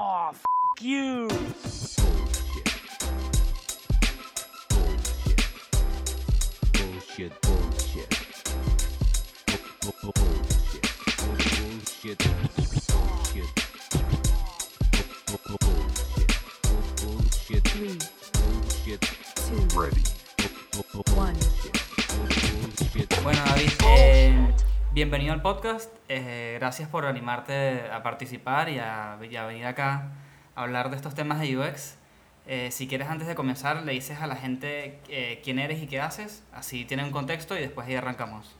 Oh, f you. Bullshit, bullshit. Bu- bu- Bullshit. Bullshit. Bullshit. Bu- bu- Bullshit. Bu- Bullshit. Three, Bullshit. two, Ready. Bienvenido al podcast. Eh, gracias por animarte a participar y a, venir acá a hablar de estos temas de UX. Eh, si quieres, antes de comenzar, le dices a la gente eh, quién eres y qué haces. Así tienen un contexto y después ahí arrancamos.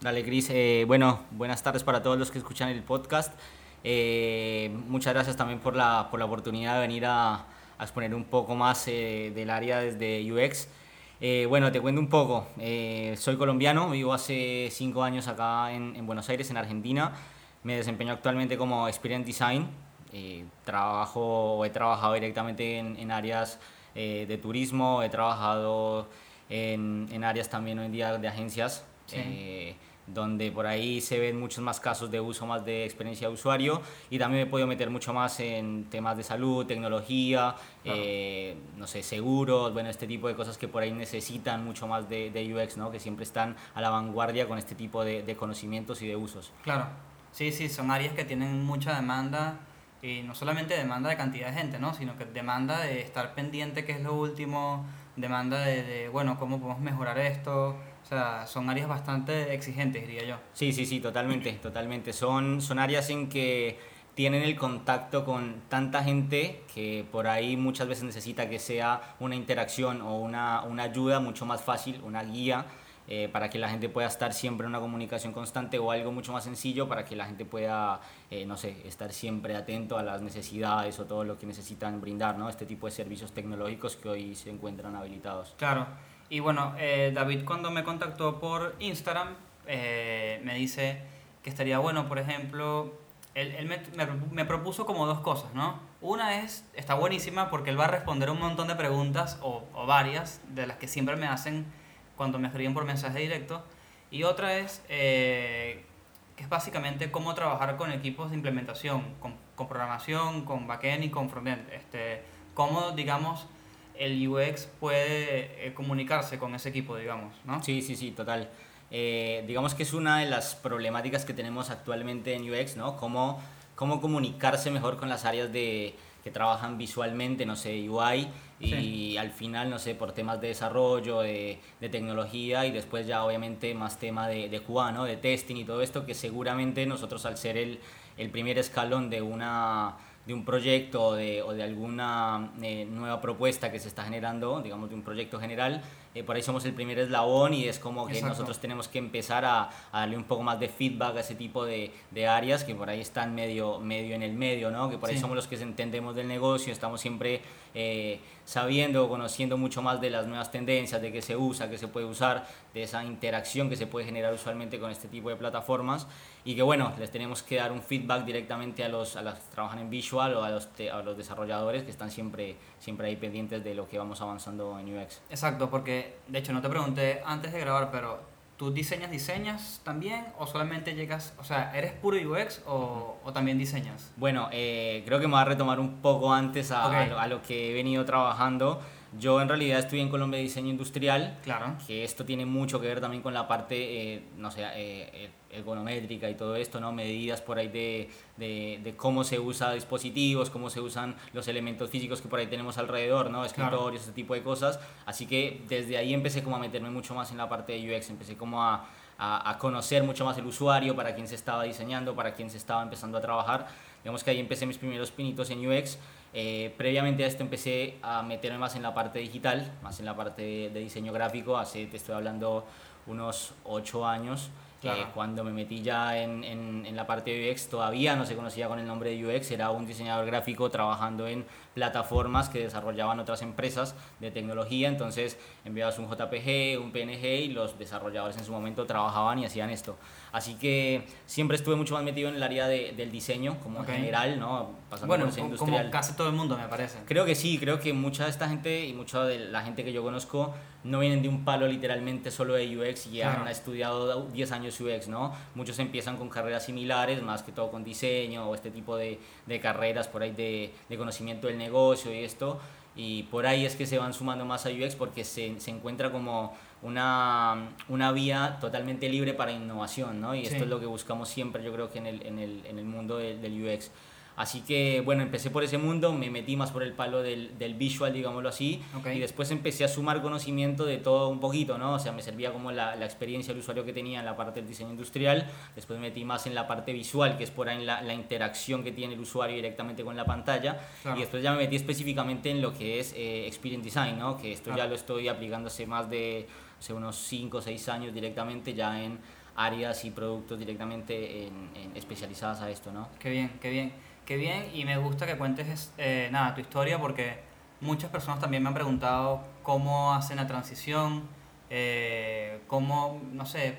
Dale, Cris. Bueno, buenas tardes para todos los que escuchan el podcast. Muchas gracias también por la, por la oportunidad de venir a, a exponer un poco más del área desde UX. Eh, bueno, te cuento un poco. Eh, soy colombiano, vivo hace cinco años acá en, en Buenos Aires, en Argentina. Me desempeño actualmente como Experience Design. Eh, trabajo he trabajado directamente en, en áreas eh, de turismo, he trabajado en, en áreas también hoy en día de agencias. Sí. Donde por ahí se ven muchos más casos de uso más de experiencia de usuario y también me he podido meter mucho más en temas de salud, tecnología, Claro. eh, no sé, seguros, bueno, este tipo de cosas que por ahí necesitan mucho más de, de UX, ¿no? Que siempre están a la vanguardia con este tipo de, de conocimientos y de usos. Claro. Sí, sí, son áreas que tienen mucha demanda y no solamente demanda de cantidad de gente, ¿no? Sino que demanda de estar pendiente qué es lo último, demanda de, de, bueno, cómo podemos mejorar esto. O sea, son áreas bastante exigentes, diría yo. Sí, sí, sí, totalmente, totalmente. Son, son áreas en que tienen el contacto con tanta gente que por ahí muchas veces necesita que sea una interacción o una, una ayuda mucho más fácil, una guía, eh, para que la gente pueda estar siempre en una comunicación constante o algo mucho más sencillo para que la gente pueda, eh, no sé, estar siempre atento a las necesidades o todo lo que necesitan brindar, ¿no? Este tipo de servicios tecnológicos que hoy se encuentran habilitados. Claro. Y bueno, eh, David cuando me contactó por Instagram, eh, me dice que estaría bueno, por ejemplo, él, él me, me, propuso como dos cosas, ¿no? Una es, está buenísima porque él va a responder un montón de preguntas, o, o varias, de las que siempre me hacen cuando me escriben por mensaje directo. Y otra es, eh, que es básicamente cómo trabajar con equipos de implementación, con, con programación, con backend y con frontend. Este, cómo, digamos, el UX puede eh, comunicarse con ese equipo, digamos, ¿no? Sí, sí, sí, total. Eh, digamos que es una de las problemáticas que tenemos actualmente en UX, ¿no? Cómo, cómo comunicarse mejor con las áreas de, que trabajan visualmente, no sé, UI, y Sí. al final, no sé, por temas de desarrollo, de, de tecnología, y después ya obviamente más tema de, de QA, ¿no? De testing y todo esto, que seguramente nosotros al ser el, el primer escalón de una de un proyecto o de, o de alguna eh, nueva propuesta que se está generando, digamos de un proyecto general, eh, por ahí somos el primer eslabón y es como que Exacto. nosotros tenemos que empezar a, a darle un poco más de feedback a ese tipo de, de áreas que por ahí están medio, medio en el medio, ¿no? que por ahí Sí. somos los que entendemos del negocio, estamos siempre eh, sabiendo, conociendo mucho más de las nuevas tendencias, de qué se usa, qué se puede usar, de esa interacción que se puede generar usualmente con este tipo de plataformas y que bueno, les tenemos que dar un feedback directamente a los, a los que trabajan en visual o a los, a los desarrolladores que están siempre, siempre ahí pendientes de lo que vamos avanzando en UX. Exacto, porque de hecho no te pregunté antes de grabar, pero ¿tú diseñas, diseñas también o solamente llegas, o sea, ¿eres puro UX o, o también diseñas? Bueno, eh, creo que me voy a retomar un poco antes a, Ok. a lo, a lo que he venido trabajando. Yo en realidad estudié en Colombia Diseño Industrial, Claro. que esto tiene mucho que ver también con la parte, eh, no sé, eh, eh, ergonométrica y todo esto, ¿no? Medidas por ahí de, de, de cómo se usa dispositivos, cómo se usan los elementos físicos que por ahí tenemos alrededor, ¿no? Escritorios, ese tipo de cosas. Así que desde ahí empecé como a meterme mucho más en la parte de UX, empecé como a, a, a conocer mucho más el usuario, para quién se estaba diseñando, para quién se estaba empezando a trabajar. Digamos que ahí empecé mis primeros pinitos en UX. Eh, previamente a esto empecé a meterme más en la parte digital, más en la parte de, de diseño gráfico. Hace, te estoy hablando, unos 8 años. Claro. Eh, cuando me metí ya en, en, en la parte de UX, todavía no se conocía con el nombre de UX, era un diseñador gráfico trabajando en plataformas que desarrollaban otras empresas de tecnología. Entonces enviabas un JPG, un PNG y los desarrolladores en su momento trabajaban y hacían esto. Así que siempre estuve mucho más metido en el área de- del diseño como Ok. general, ¿no? Pasando Bueno, por ese como industrial. casi todo el mundo me parece. Creo que sí, creo que mucha de esta gente y mucha de la gente que yo conozco no vienen de un palo literalmente solo de UX y Claro. han estudiado 10 años UX, ¿no? Muchos empiezan con carreras similares, más que todo con diseño o este tipo de, de carreras por ahí de, de conocimiento del negocio y esto, y por ahí es que se van sumando más a UX porque se, se encuentra como una, una vía totalmente libre para innovación, ¿no? Y esto es lo que buscamos siempre, yo creo que en el, en el, en el mundo del, del UX. Así que, bueno, empecé por ese mundo, me metí más por el palo del, del visual, digámoslo así, Ok. y después empecé a sumar conocimiento de todo un poquito, ¿no? O sea, me servía como la, la experiencia del usuario que tenía en la parte del diseño industrial, después me metí más en la parte visual, que es por ahí la, la interacción que tiene el usuario directamente con la pantalla, Claro. y después ya me metí específicamente en lo que es eh, Experience Design, ¿no? Que esto ya Claro. lo estoy aplicando hace más de hace unos 5 o 6 años directamente ya en áreas y productos directamente en, en especializadas a esto, ¿no? Qué bien, qué bien, qué bien. Y me gusta que cuentes eh, nada, tu historia porque muchas personas también me han preguntado cómo hacen la transición, eh, cómo, no sé,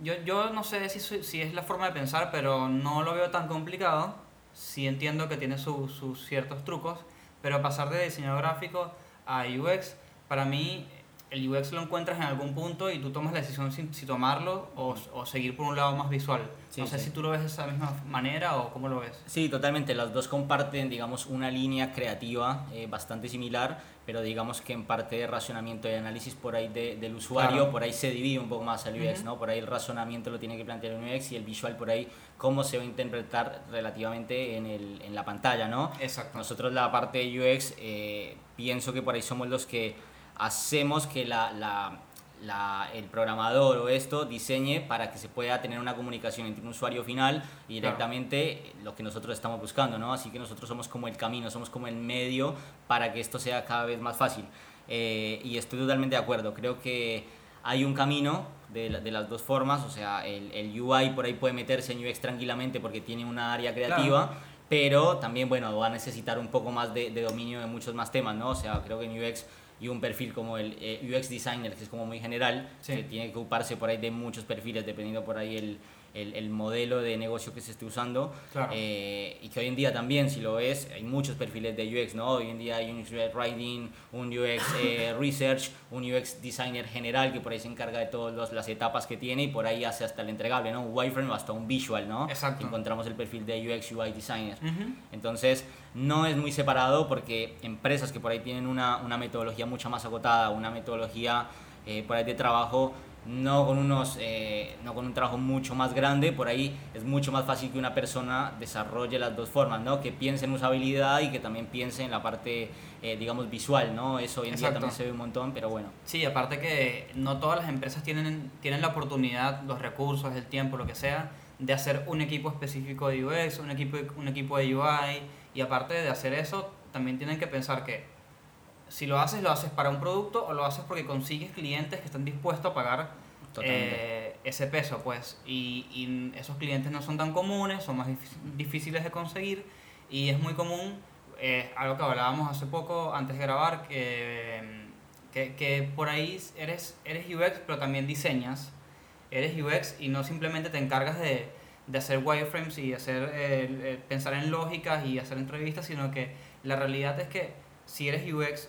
yo, yo no sé si, si es la forma de pensar, pero no lo veo tan complicado. Sí entiendo que tiene su- sus ciertos trucos, pero pasar de diseño gráfico a UX, para mí el UX lo encuentras en algún punto y tú tomas la decisión si, si tomarlo o, o seguir por un lado más visual. Sí, no sé sí. si tú lo ves de esa misma manera o cómo lo ves. Sí, totalmente. Las dos comparten, digamos, una línea creativa eh, bastante similar, pero digamos que en parte de razonamiento y análisis por ahí de- del usuario, Claro. por ahí se divide un poco más el UX, Ujú. ¿no? Por ahí el razonamiento lo tiene que plantear el UX y el visual por ahí cómo se va a interpretar relativamente en, el, en la pantalla, ¿no? Exacto. Nosotros la parte de UX eh, pienso que por ahí somos los que hacemos que la, la- la- el programador o esto diseñe para que se pueda tener una comunicación entre un usuario final y Claro. directamente lo que nosotros estamos buscando, ¿no? Así que nosotros somos como el camino, somos como el medio para que esto sea cada vez más fácil. Eh, y estoy totalmente de acuerdo, creo que hay un camino de, la- de las dos formas, o sea, el, el UI por ahí puede meterse en UX tranquilamente porque tiene una área creativa, pero también, bueno, va a necesitar un poco más de, de dominio de muchos más temas, ¿no? O sea, creo que en UX y un perfil como el eh, UX designer, que es como muy general, Sí. que tiene que ocuparse por ahí de muchos perfiles, dependiendo por ahí el, el, el modelo de negocio que se esté usando. Claro. Eh, y que hoy en día también, si lo ves, hay muchos perfiles de UX, ¿no? Hoy en día hay un UX Writing, un UX eh, Research, un UX Designer general que por ahí se encarga de todas las etapas que tiene y por ahí hace hasta el entregable, ¿no? Un wireframe o hasta un visual, ¿no? Exacto. Encontramos el perfil de UX UI Designer. Ujú. Entonces, no es muy separado porque empresas que por ahí tienen una, una metodología mucho más acotada, una metodología eh, por ahí de trabajo, no con, unos, eh, no con un trabajo mucho más grande, por ahí es mucho más fácil que una persona desarrolle las dos formas, ¿no? Que piense en usabilidad y que también piense en la parte, eh, digamos, visual, ¿no? Eso hoy en día también se ve un montón, pero bueno. Sí, aparte que no todas las empresas tienen, tienen la oportunidad, los recursos, el tiempo, lo que sea, de hacer un equipo específico de UX, un equipo, un equipo de UI, y aparte de hacer eso, también tienen que pensar que si lo haces, lo haces para un producto o lo haces porque consigues clientes que están dispuestos a pagar eh, ese peso, pues. Y, y esos clientes no son tan comunes, son más difí- difíciles de conseguir. Y es muy común, eh, algo que hablábamos hace poco antes de grabar, que, que, que por ahí eres, eres UX pero también diseñas, eres UX y no simplemente te encargas de, de hacer wireframes y hacer, eh, pensar en lógicas y hacer entrevistas, sino que la realidad es que si eres UX,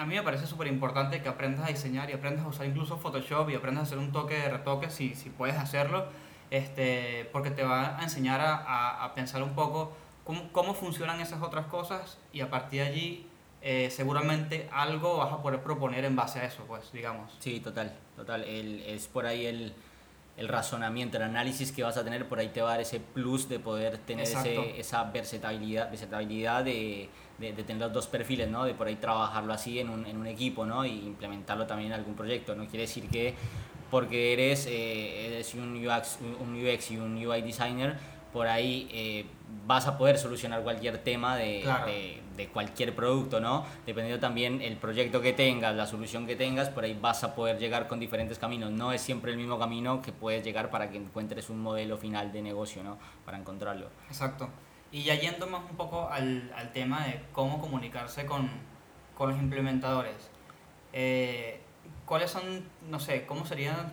a mí me parece súper importante que aprendas a diseñar y aprendas a usar incluso Photoshop y aprendas a hacer un toque de retoque si, si puedes hacerlo, este, porque te va a enseñar a, a- a pensar un poco cómo, cómo funcionan esas otras cosas y a partir de allí eh, seguramente algo vas a poder proponer en base a eso, pues, digamos. Sí, total, total. El, es por ahí el, el razonamiento, el análisis que vas a tener, por ahí te va a dar ese plus de poder tener ese, esa versatilidad, versatilidad de, de, de tener los dos perfiles, ¿no? De por ahí trabajarlo así en un, en un equipo, ¿no? Y implementarlo también en algún proyecto. No quiere decir que porque eres, eh, eres un, UX, un UX y un UI designer, por ahí eh, vas a poder solucionar cualquier tema de, Claro. de, de cualquier producto, ¿no? Dependiendo también el proyecto que tengas, la solución que tengas, por ahí vas a poder llegar con diferentes caminos. No es siempre el mismo camino que puedes llegar para que encuentres un modelo final de negocio, ¿no? Para encontrarlo. Exacto. Y ya yendo más un poco al, al tema de cómo comunicarse con, con los implementadores. Eh, ¿Cuáles son, no sé, cómo serían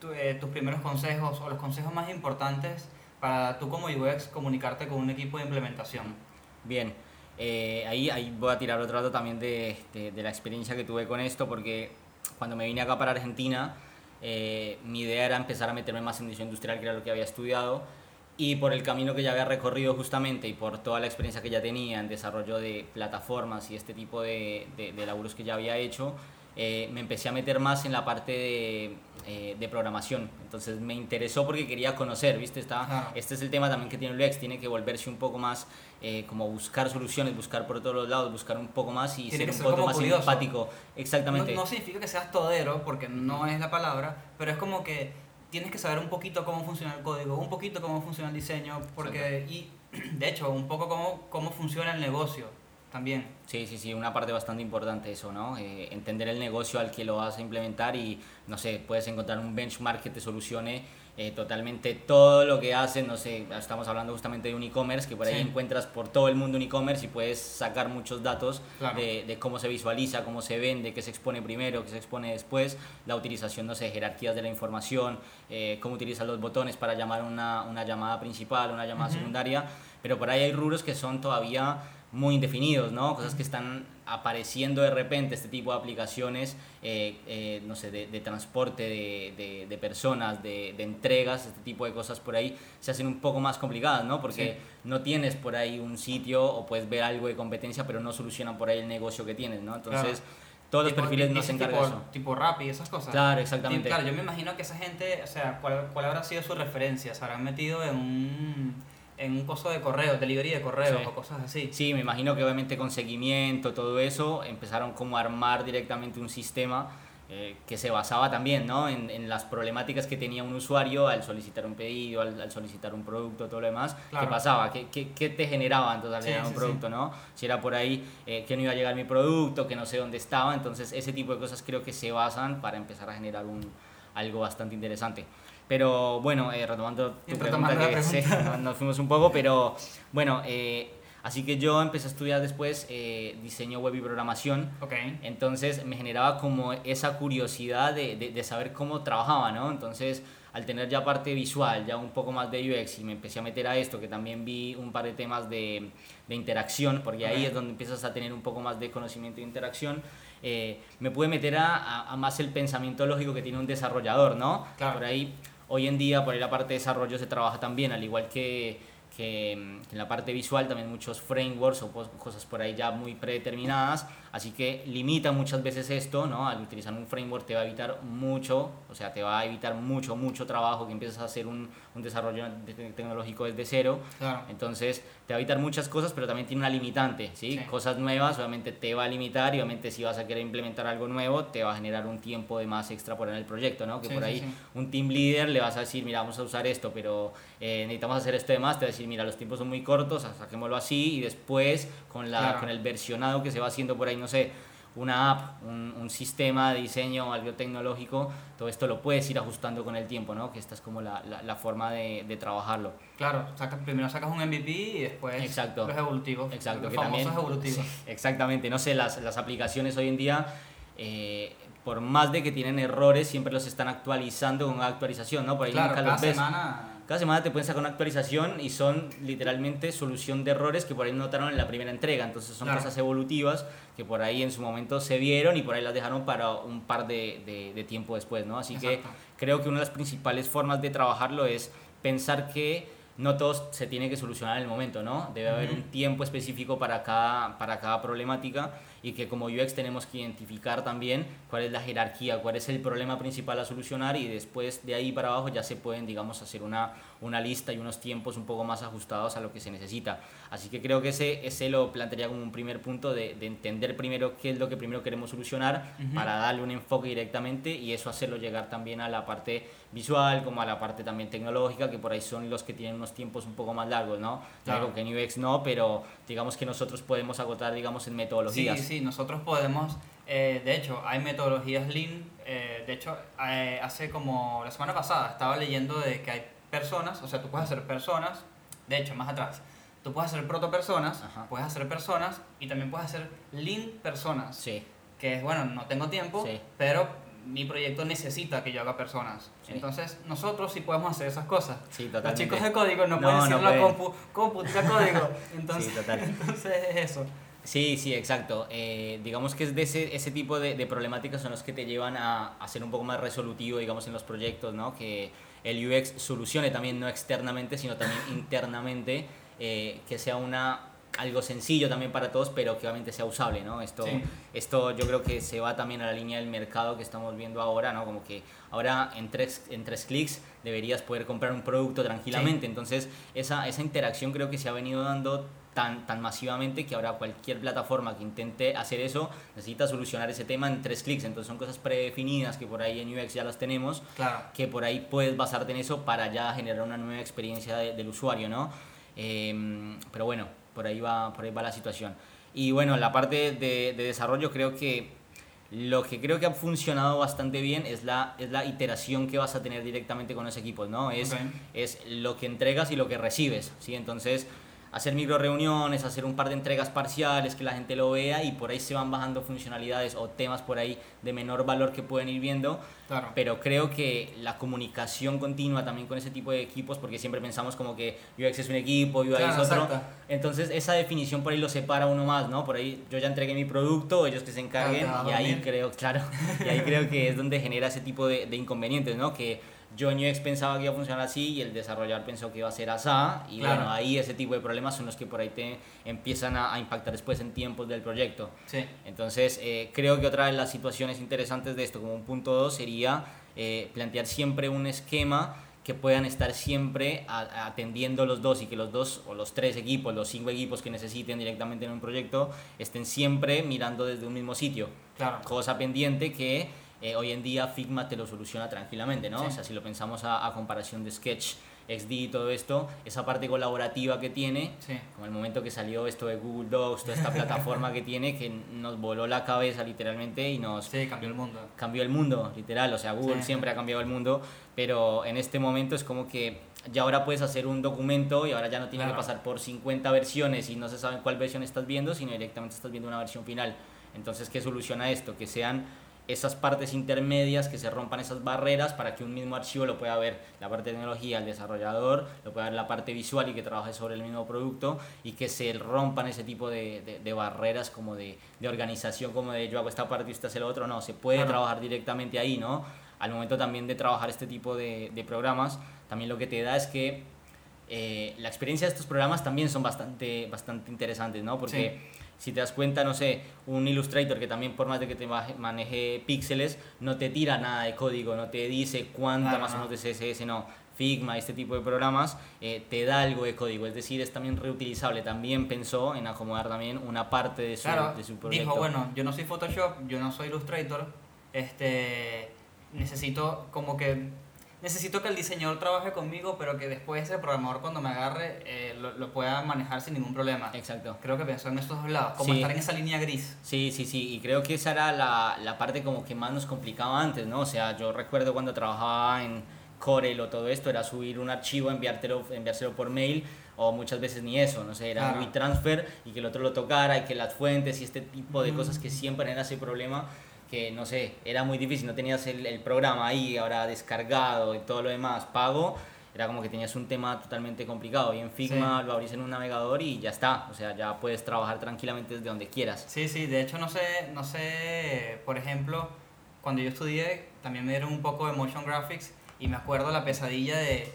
tu- eh, tus primeros consejos o los consejos más importantes para tú como UX comunicarte con un equipo de implementación? Bien, eh, ahí, ahí voy a tirar otro dato también de, de, de la experiencia que tuve con esto, porque cuando me vine acá para Argentina, eh, mi idea era empezar a meterme más en diseño industrial, que era lo que había estudiado. Y por el camino que ya había recorrido justamente y por toda la experiencia que ya tenía en desarrollo de plataformas y este tipo de, de, de laburos que ya había hecho, eh, me empecé a meter más en la parte de, eh, de, programación. Entonces me interesó porque quería conocer, ¿viste? Está. Este es el tema también que tiene el UX, tiene que volverse un poco más eh, como buscar soluciones, buscar por todos los lados, buscar un poco más y ser que un ser poco más curioso. empático. Exactamente. No, no significa que seas todero, porque no es la palabra, pero es como que tienes que saber un poquito cómo funciona el código, un poquito cómo funciona el diseño, porque, y de hecho, un poco cómo, cómo funciona el negocio también. Sí, sí, sí, una parte bastante importante eso, ¿no? Eh, entender el negocio al que lo vas a implementar y, no sé, puedes encontrar un benchmark que te solucione eh, totalmente todo lo que hacen, no sé, estamos hablando justamente de un e-commerce, que por ahí Sí. encuentras por todo el mundo un e-commerce y puedes sacar muchos datos Claro. de, de cómo se visualiza, cómo se vende, qué se expone primero, qué se expone después, la utilización, no sé, jerarquías de la información, eh, cómo utilizas los botones para llamar una, una llamada principal, una llamada Ujú. secundaria, pero por ahí hay rubros que son todavía muy indefinidos, ¿no? Cosas que están apareciendo de repente, este tipo de aplicaciones, eh, eh, no sé, de, de transporte de, de- de personas, de, entregas, este tipo de cosas por ahí se hacen un poco más complicadas, ¿no? Porque Sí. no tienes por ahí un sitio o puedes ver algo de competencia, pero no solucionan por ahí el negocio que tienes, ¿no? Entonces, todos los perfiles no se encargan tipo, de eso. Tipo rap y esas cosas. Claro, exactamente. Claro, yo me imagino que esa gente, o sea, ¿cuál, cuál habrá sido su referencia? Se habrán metido en un, en un coso de correo, delivery de correos Sí. o cosas así. Sí, me imagino que obviamente con seguimiento, todo eso, empezaron como a armar directamente un sistema eh, que se basaba también ¿no? en, en las problemáticas que tenía un usuario al solicitar un pedido, al, al solicitar un producto, todo lo demás. Claro. ¿Qué pasaba? ¿Qué, qué, qué te generaba entonces al Sí, generar un sí, producto? ¿no? Si era por ahí eh, que no iba a llegar mi producto, que no sé dónde estaba, entonces ese tipo de cosas creo que se basan para empezar a generar un, algo bastante interesante. Pero bueno, eh, retomando tu pregunta, que sé, pregunta. nos fuimos un poco, pero bueno, eh, así que yo empecé a estudiar después eh, diseño web y programación. Ok. Entonces me generaba como esa curiosidad de, de, de saber cómo trabajaba, ¿no? Entonces al tener ya parte visual, ya un poco más de UX y me empecé a meter a esto, que también vi un par de temas de, de interacción, porque ahí Ok. es donde empiezas a tener un poco más de conocimiento de interacción, eh, me pude meter a, a- a más el pensamiento lógico que tiene un desarrollador, ¿no? Claro. Por ahí, hoy en día, por ahí la parte de desarrollo se trabaja también, al igual que, que mm, en la parte visual también muchos frameworks o cosas por ahí ya muy predeterminadas, así que limita muchas veces esto, ¿no? Al utilizar un framework te va a evitar mucho, o sea, te va a evitar mucho, mucho trabajo que empiezas a hacer un, un desarrollo de- de- tecnológico desde cero, Claro. entonces te va a evitar muchas cosas, pero también tiene una limitante, ¿sí? Sí. Cosas nuevas obviamente te va a limitar y obviamente si vas a querer implementar algo nuevo te va a generar un tiempo de más extra por en el proyecto, ¿no? Que Sí, por ahí sí. un team leader le vas a decir, mira, vamos a usar esto, pero eh, necesitamos hacer esto de más, te va a decir, mira, los tiempos son muy cortos, saquémoslo así y después con, la, Claro. con el versionado que se va haciendo por ahí, no sé, una app, un, un sistema de diseño, algo tecnológico, todo esto lo puedes ir ajustando con el tiempo, ¿no? Que esta es como la, la, la forma de, de trabajarlo. Claro, sacas- primero sacas un MVP y después Exacto. los evolutivos. Exacto, los que famosos también, evolutivos. sí, exactamente, no sé, las, las aplicaciones hoy en día, eh, por más de que tienen errores, siempre los están actualizando con una actualización, ¿no? Por ahí Claro, nunca cada los ves. semana. Cada semana te pueden sacar una actualización y son literalmente solución de errores que por ahí notaron en la primera entrega. Entonces son Claro. cosas evolutivas que por ahí en su momento se vieron y por ahí las dejaron para un par de, de- de tiempo después, ¿no? Así Exacto. que creo que una de las principales formas de trabajarlo es pensar que no todo se tiene que solucionar en el momento, ¿no? Debe haber Ujú. un tiempo específico para cada, para cada problemática y que como UX tenemos que identificar también cuál es la jerarquía, cuál es el problema principal a solucionar y después de ahí para abajo ya se pueden, digamos, hacer una, una lista y unos tiempos un poco más ajustados a lo que se necesita. Así que creo que ese, ese lo plantearía como un primer punto de, de entender primero qué es lo que primero queremos solucionar Ujú. para darle un enfoque directamente y eso hacerlo llegar también a la parte visual como a la parte también tecnológica que por ahí son los que tienen unos tiempos un poco más largos, ¿no? Claro. Que UX no, pero digamos que nosotros podemos agotar, digamos, en Sí, metodologías. sí, nosotros podemos, eh, de hecho, hay metodologías Lean, eh, de hecho, eh, hace como la semana pasada estaba leyendo de que hay personas, o sea, tú puedes hacer personas, de hecho, más atrás, tú puedes hacer proto-personas, Ajá. puedes hacer personas y también puedes hacer Lean personas, Sí, que es, bueno, no tengo tiempo, Sí. pero mi proyecto necesita que yo haga personas. Sí. Entonces, nosotros sí podemos hacer esas cosas. sí, Los chicos de código no, No, pueden no decirle a pueden. compu, compu, código. Entonces, Sí, entonces es eso. Sí, sí, exacto. Eh, digamos que es de ese, ese tipo de, de problemáticas son los que te llevan a, a ser un poco más resolutivo, digamos, en los proyectos, ¿no? Que el UX solucione también no externamente, sino también internamente, eh, que sea una algo sencillo también para todos, pero que obviamente sea usable, ¿no? Esto, Sí. esto yo creo que se va también a la línea del mercado que estamos viendo ahora, ¿no? Como que ahora en tres, en tres clics deberías poder comprar un producto tranquilamente. Entonces, esa, esa interacción creo que se ha venido dando tan, tan masivamente que ahora cualquier plataforma que intente hacer eso necesita solucionar ese tema en tres clics. Entonces, son cosas predefinidas que por ahí en UX ya las tenemos Claro. que por ahí puedes basarte en eso para ya generar una nueva experiencia de- del usuario, ¿no? Em, pero bueno, por ahí, va, por ahí va la situación. Y bueno, la parte de, de desarrollo creo que lo que creo que ha funcionado bastante bien es la, es la iteración que vas a tener directamente con los equipos, ¿no? Es, es lo que entregas y lo que recibes, ¿sí? Entonces, hacer micro reuniones, hacer un par de entregas parciales, que la gente lo vea y por ahí se van bajando funcionalidades o temas por ahí de menor valor que pueden ir viendo Claro. pero creo que la comunicación continua también con ese tipo de equipos, porque siempre pensamos como que UX es un equipo, UI Claro, es otro. exacto. Entonces esa definición por ahí lo separa uno más, ¿no? Por ahí yo ya entregué mi producto, ellos que se encarguen, Claro, vas y ahí creo, claro, y ahí creo que es donde genera ese tipo de, de inconvenientes, ¿no? Que yo en UX pensaba que iba a funcionar así y el desarrollador pensó que iba a ser así, y Claro. bueno, ahí ese tipo de problemas son los que por ahí te empiezan a, a impactar después en tiempos del proyecto. Sí. Entonces, eh, creo que otra de las situaciones interesantes de esto, como un punto 2, sería eh, plantear siempre un esquema que puedan estar siempre a- atendiendo los dos y que los dos o los tres equipos, los cinco equipos que necesiten directamente en un proyecto, estén siempre mirando desde un mismo sitio. Claro. Cosa pendiente que eh, hoy en día Figma te lo soluciona tranquilamente, ¿no? Sí. O sea, si lo pensamos a, a comparación de Sketch, XD y todo esto, esa parte colaborativa que tiene, Sí. como el momento que salió esto de Google Docs, toda esta plataforma que tiene, que nos voló la cabeza literalmente y nos Sí, cambió el mundo. cambió el mundo, literal. O sea, Google Sí. siempre ha cambiado el mundo, pero en este momento es como que ya ahora puedes hacer un documento y ahora ya no tiene que Claro. pasar por 50 versiones y no se sabe cuál versión estás viendo, sino directamente estás viendo una versión final. Entonces, ¿qué soluciona esto? Que sean esas partes intermedias, que se rompan esas barreras para que un mismo archivo lo pueda ver la parte de tecnología, el desarrollador, lo pueda ver la parte visual y que trabaje sobre el mismo producto y que se rompan ese tipo de, de- de barreras como de, de organización, como de yo hago esta parte y usted hace lo otro. No, se puede Claro. trabajar directamente ahí, ¿no? Al momento también de trabajar este tipo de, de programas, también lo que te da es que eh, la experiencia de estos programas también son bastante, bastante interesantes, ¿no? Porque si te das cuenta, no sé, un Illustrator que también por más de que te maneje píxeles, no te tira nada de código, no te dice cuánta más o no. menos de CSS, no. Figma, este tipo de programas, eh, te da algo de código, es decir, es también reutilizable. También pensó en acomodar también una parte de su, Claro, de su proyecto. dijo, bueno, yo no soy Photoshop, yo no soy Illustrator, este, necesito como que, necesito que el diseñador trabaje conmigo, pero que después el programador cuando me agarre eh, lo, lo pueda manejar sin ningún problema. Exacto. Creo que pensó en estos dos lados, como Sí. estar en esa línea gris. Sí, sí, sí, y creo que esa era la, la parte como que más nos complicaba antes, ¿no? O sea, yo recuerdo cuando trabajaba en Corel o todo esto, era subir un archivo, enviártelo, enviárselo por mail, o muchas veces ni eso, no sé, era Claro. un WeTransfer y que el otro lo tocara y que las fuentes y este tipo de Mm. cosas que siempre era ese problema que, no sé, era muy difícil, no tenías el, el programa ahí ahora descargado y todo lo demás pago, era como que tenías un tema totalmente complicado y en Figma Sí. lo abrís en un navegador y ya está, o sea, ya puedes trabajar tranquilamente desde donde quieras. Sí, sí, de hecho no sé, no sé, por ejemplo, cuando yo estudié también me dieron un poco de motion graphics y me acuerdo la pesadilla de,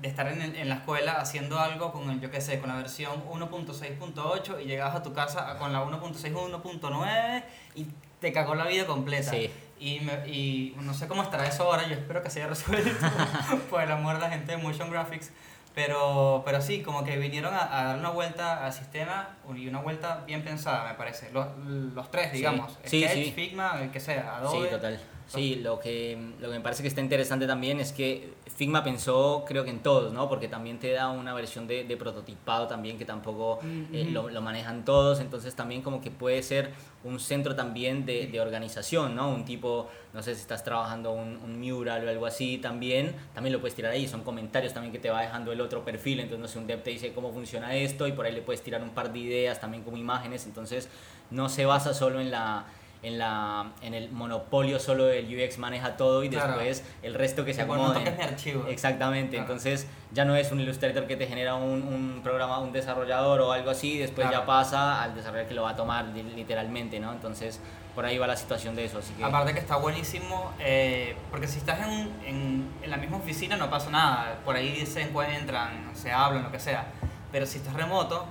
de estar en, el- en la escuela haciendo algo con el, yo qué sé, con la versión 1.6.8 y llegabas a tu casa con la 1.6, y te cagó la vida completa. Sí. Y, me- y no sé cómo estará eso ahora, yo espero que se haya resuelto por el amor de la gente de Motion Graphics. Pero, pero sí, como que vinieron a, a dar una vuelta al sistema y una vuelta bien pensada, me parece. Los, los tres, digamos. Sí, Sketch, sí. Figma, el que sea, Adobe. Sí, total. Sí, lo que, lo que me parece que está interesante también es que Figma pensó, creo que en todos, ¿no? Porque también te da una versión de, de prototipado también que tampoco eh, lo, lo manejan todos, entonces también como que puede ser un centro también de, de organización, ¿no? Un tipo, no sé si estás trabajando un, un mural o algo así también, también lo puedes tirar ahí, son comentarios también que te va dejando el otro perfil, entonces no sé, un dev te dice cómo funciona esto y por ahí le puedes tirar un par de ideas también como imágenes, entonces no se basa solo en la en, la, en el monopolio solo del UX maneja todo y Claro. después el resto que se acomode. archivo. Exactamente, Claro. entonces ya no es un Illustrator que te genera un, un programa, un desarrollador o algo así, después Claro. ya pasa al desarrollador que lo va a tomar li- literalmente, ¿no? Entonces por ahí va la situación de eso, así que... Aparte que está buenísimo, eh, porque si estás en, en, en la misma oficina no pasa nada, por ahí se encuentran, se hablan, lo que sea, pero si estás remoto,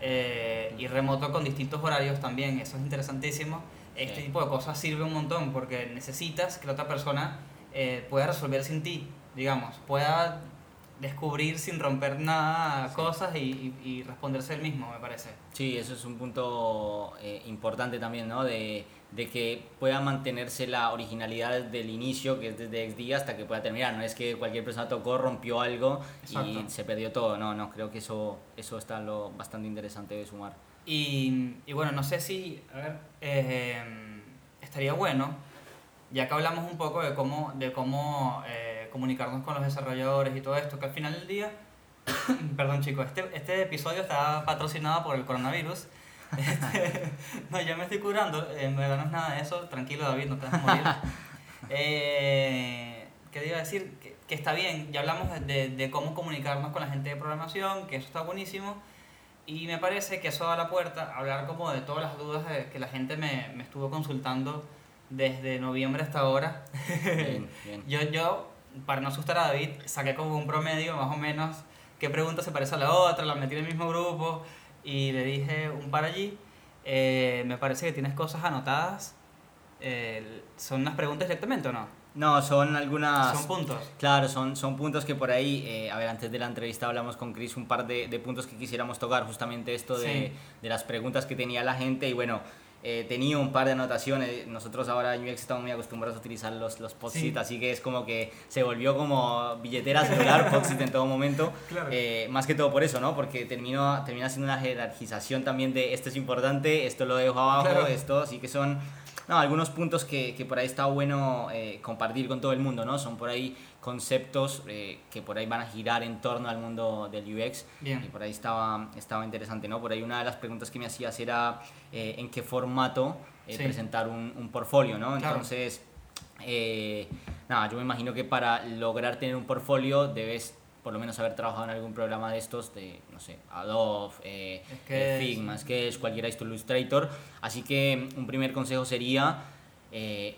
eh, y remoto con distintos horarios también, eso es interesantísimo, este Sí. tipo de cosas sirve un montón porque necesitas que la otra persona eh, pueda resolver sin ti, digamos, pueda descubrir sin romper nada Sí. cosas y, y- y responderse él mismo, me parece. Sí, eso es un punto eh, importante también, ¿no? De, de que pueda mantenerse la originalidad del inicio, que es desde XD hasta que pueda terminar. No es que cualquier persona tocó, rompió algo y Exacto. se perdió todo. No, no, creo que eso, eso está lo bastante interesante de sumar. Y, y bueno, no sé si, a ver, eh, estaría bueno, ya que hablamos un poco de cómo, de cómo eh, comunicarnos con los desarrolladores y todo esto, que al final del día, perdón chicos, este, este episodio está patrocinado por el coronavirus. Este, no, ya me estoy curando, en verdad no es nada de eso, tranquilo David, no te vas a morir. Eh, ¿Qué te iba a decir? Que, que está bien, ya hablamos de- de cómo comunicarnos con la gente de programación, que eso está buenísimo. Y me parece que eso da la puerta a hablar como de todas las dudas que la gente me, me estuvo consultando desde noviembre hasta ahora. Bien, bien. Yo, yo, para no asustar a David, saqué como un promedio más o menos qué pregunta se parece a la otra, la metí en el mismo grupo y le dije un par allí. Eh, me parece que tienes cosas anotadas. Eh, ¿Son unas preguntas directamente o no? No, son algunas... Son puntos. Claro, son, son puntos que por ahí, eh, a ver, antes de la entrevista hablamos con Chris un par de, de puntos que quisiéramos tocar, justamente esto de, Sí. de las preguntas que tenía la gente y bueno, eh, tenía un par de anotaciones, nosotros ahora en UX estamos muy acostumbrados a utilizar los, los Sí. así que es como que se volvió como billetera celular, post-it en todo momento, Claro. Eh, más que todo por eso, ¿no? Porque terminó, termina siendo una jerarquización también de esto es importante, esto lo dejo abajo, Claro. esto, así que son... No, algunos puntos que, que por ahí está bueno eh, compartir con todo el mundo, ¿no? Son por ahí conceptos eh, que por ahí van a girar en torno al mundo del UX. Bien. Y por ahí estaba, estaba interesante, ¿no? Por ahí una de las preguntas que me hacías era eh, en qué formato Sí. presentar un, un portfolio, ¿no? Claro. Entonces, nada, yo me imagino que para lograr tener un portfolio debes por lo menos haber trabajado en algún programa de estos, de, no sé, Adobe, eh, Sketch. eh, Figma, Sketch, cualquiera esto Illustrator. Así que un primer consejo sería eh,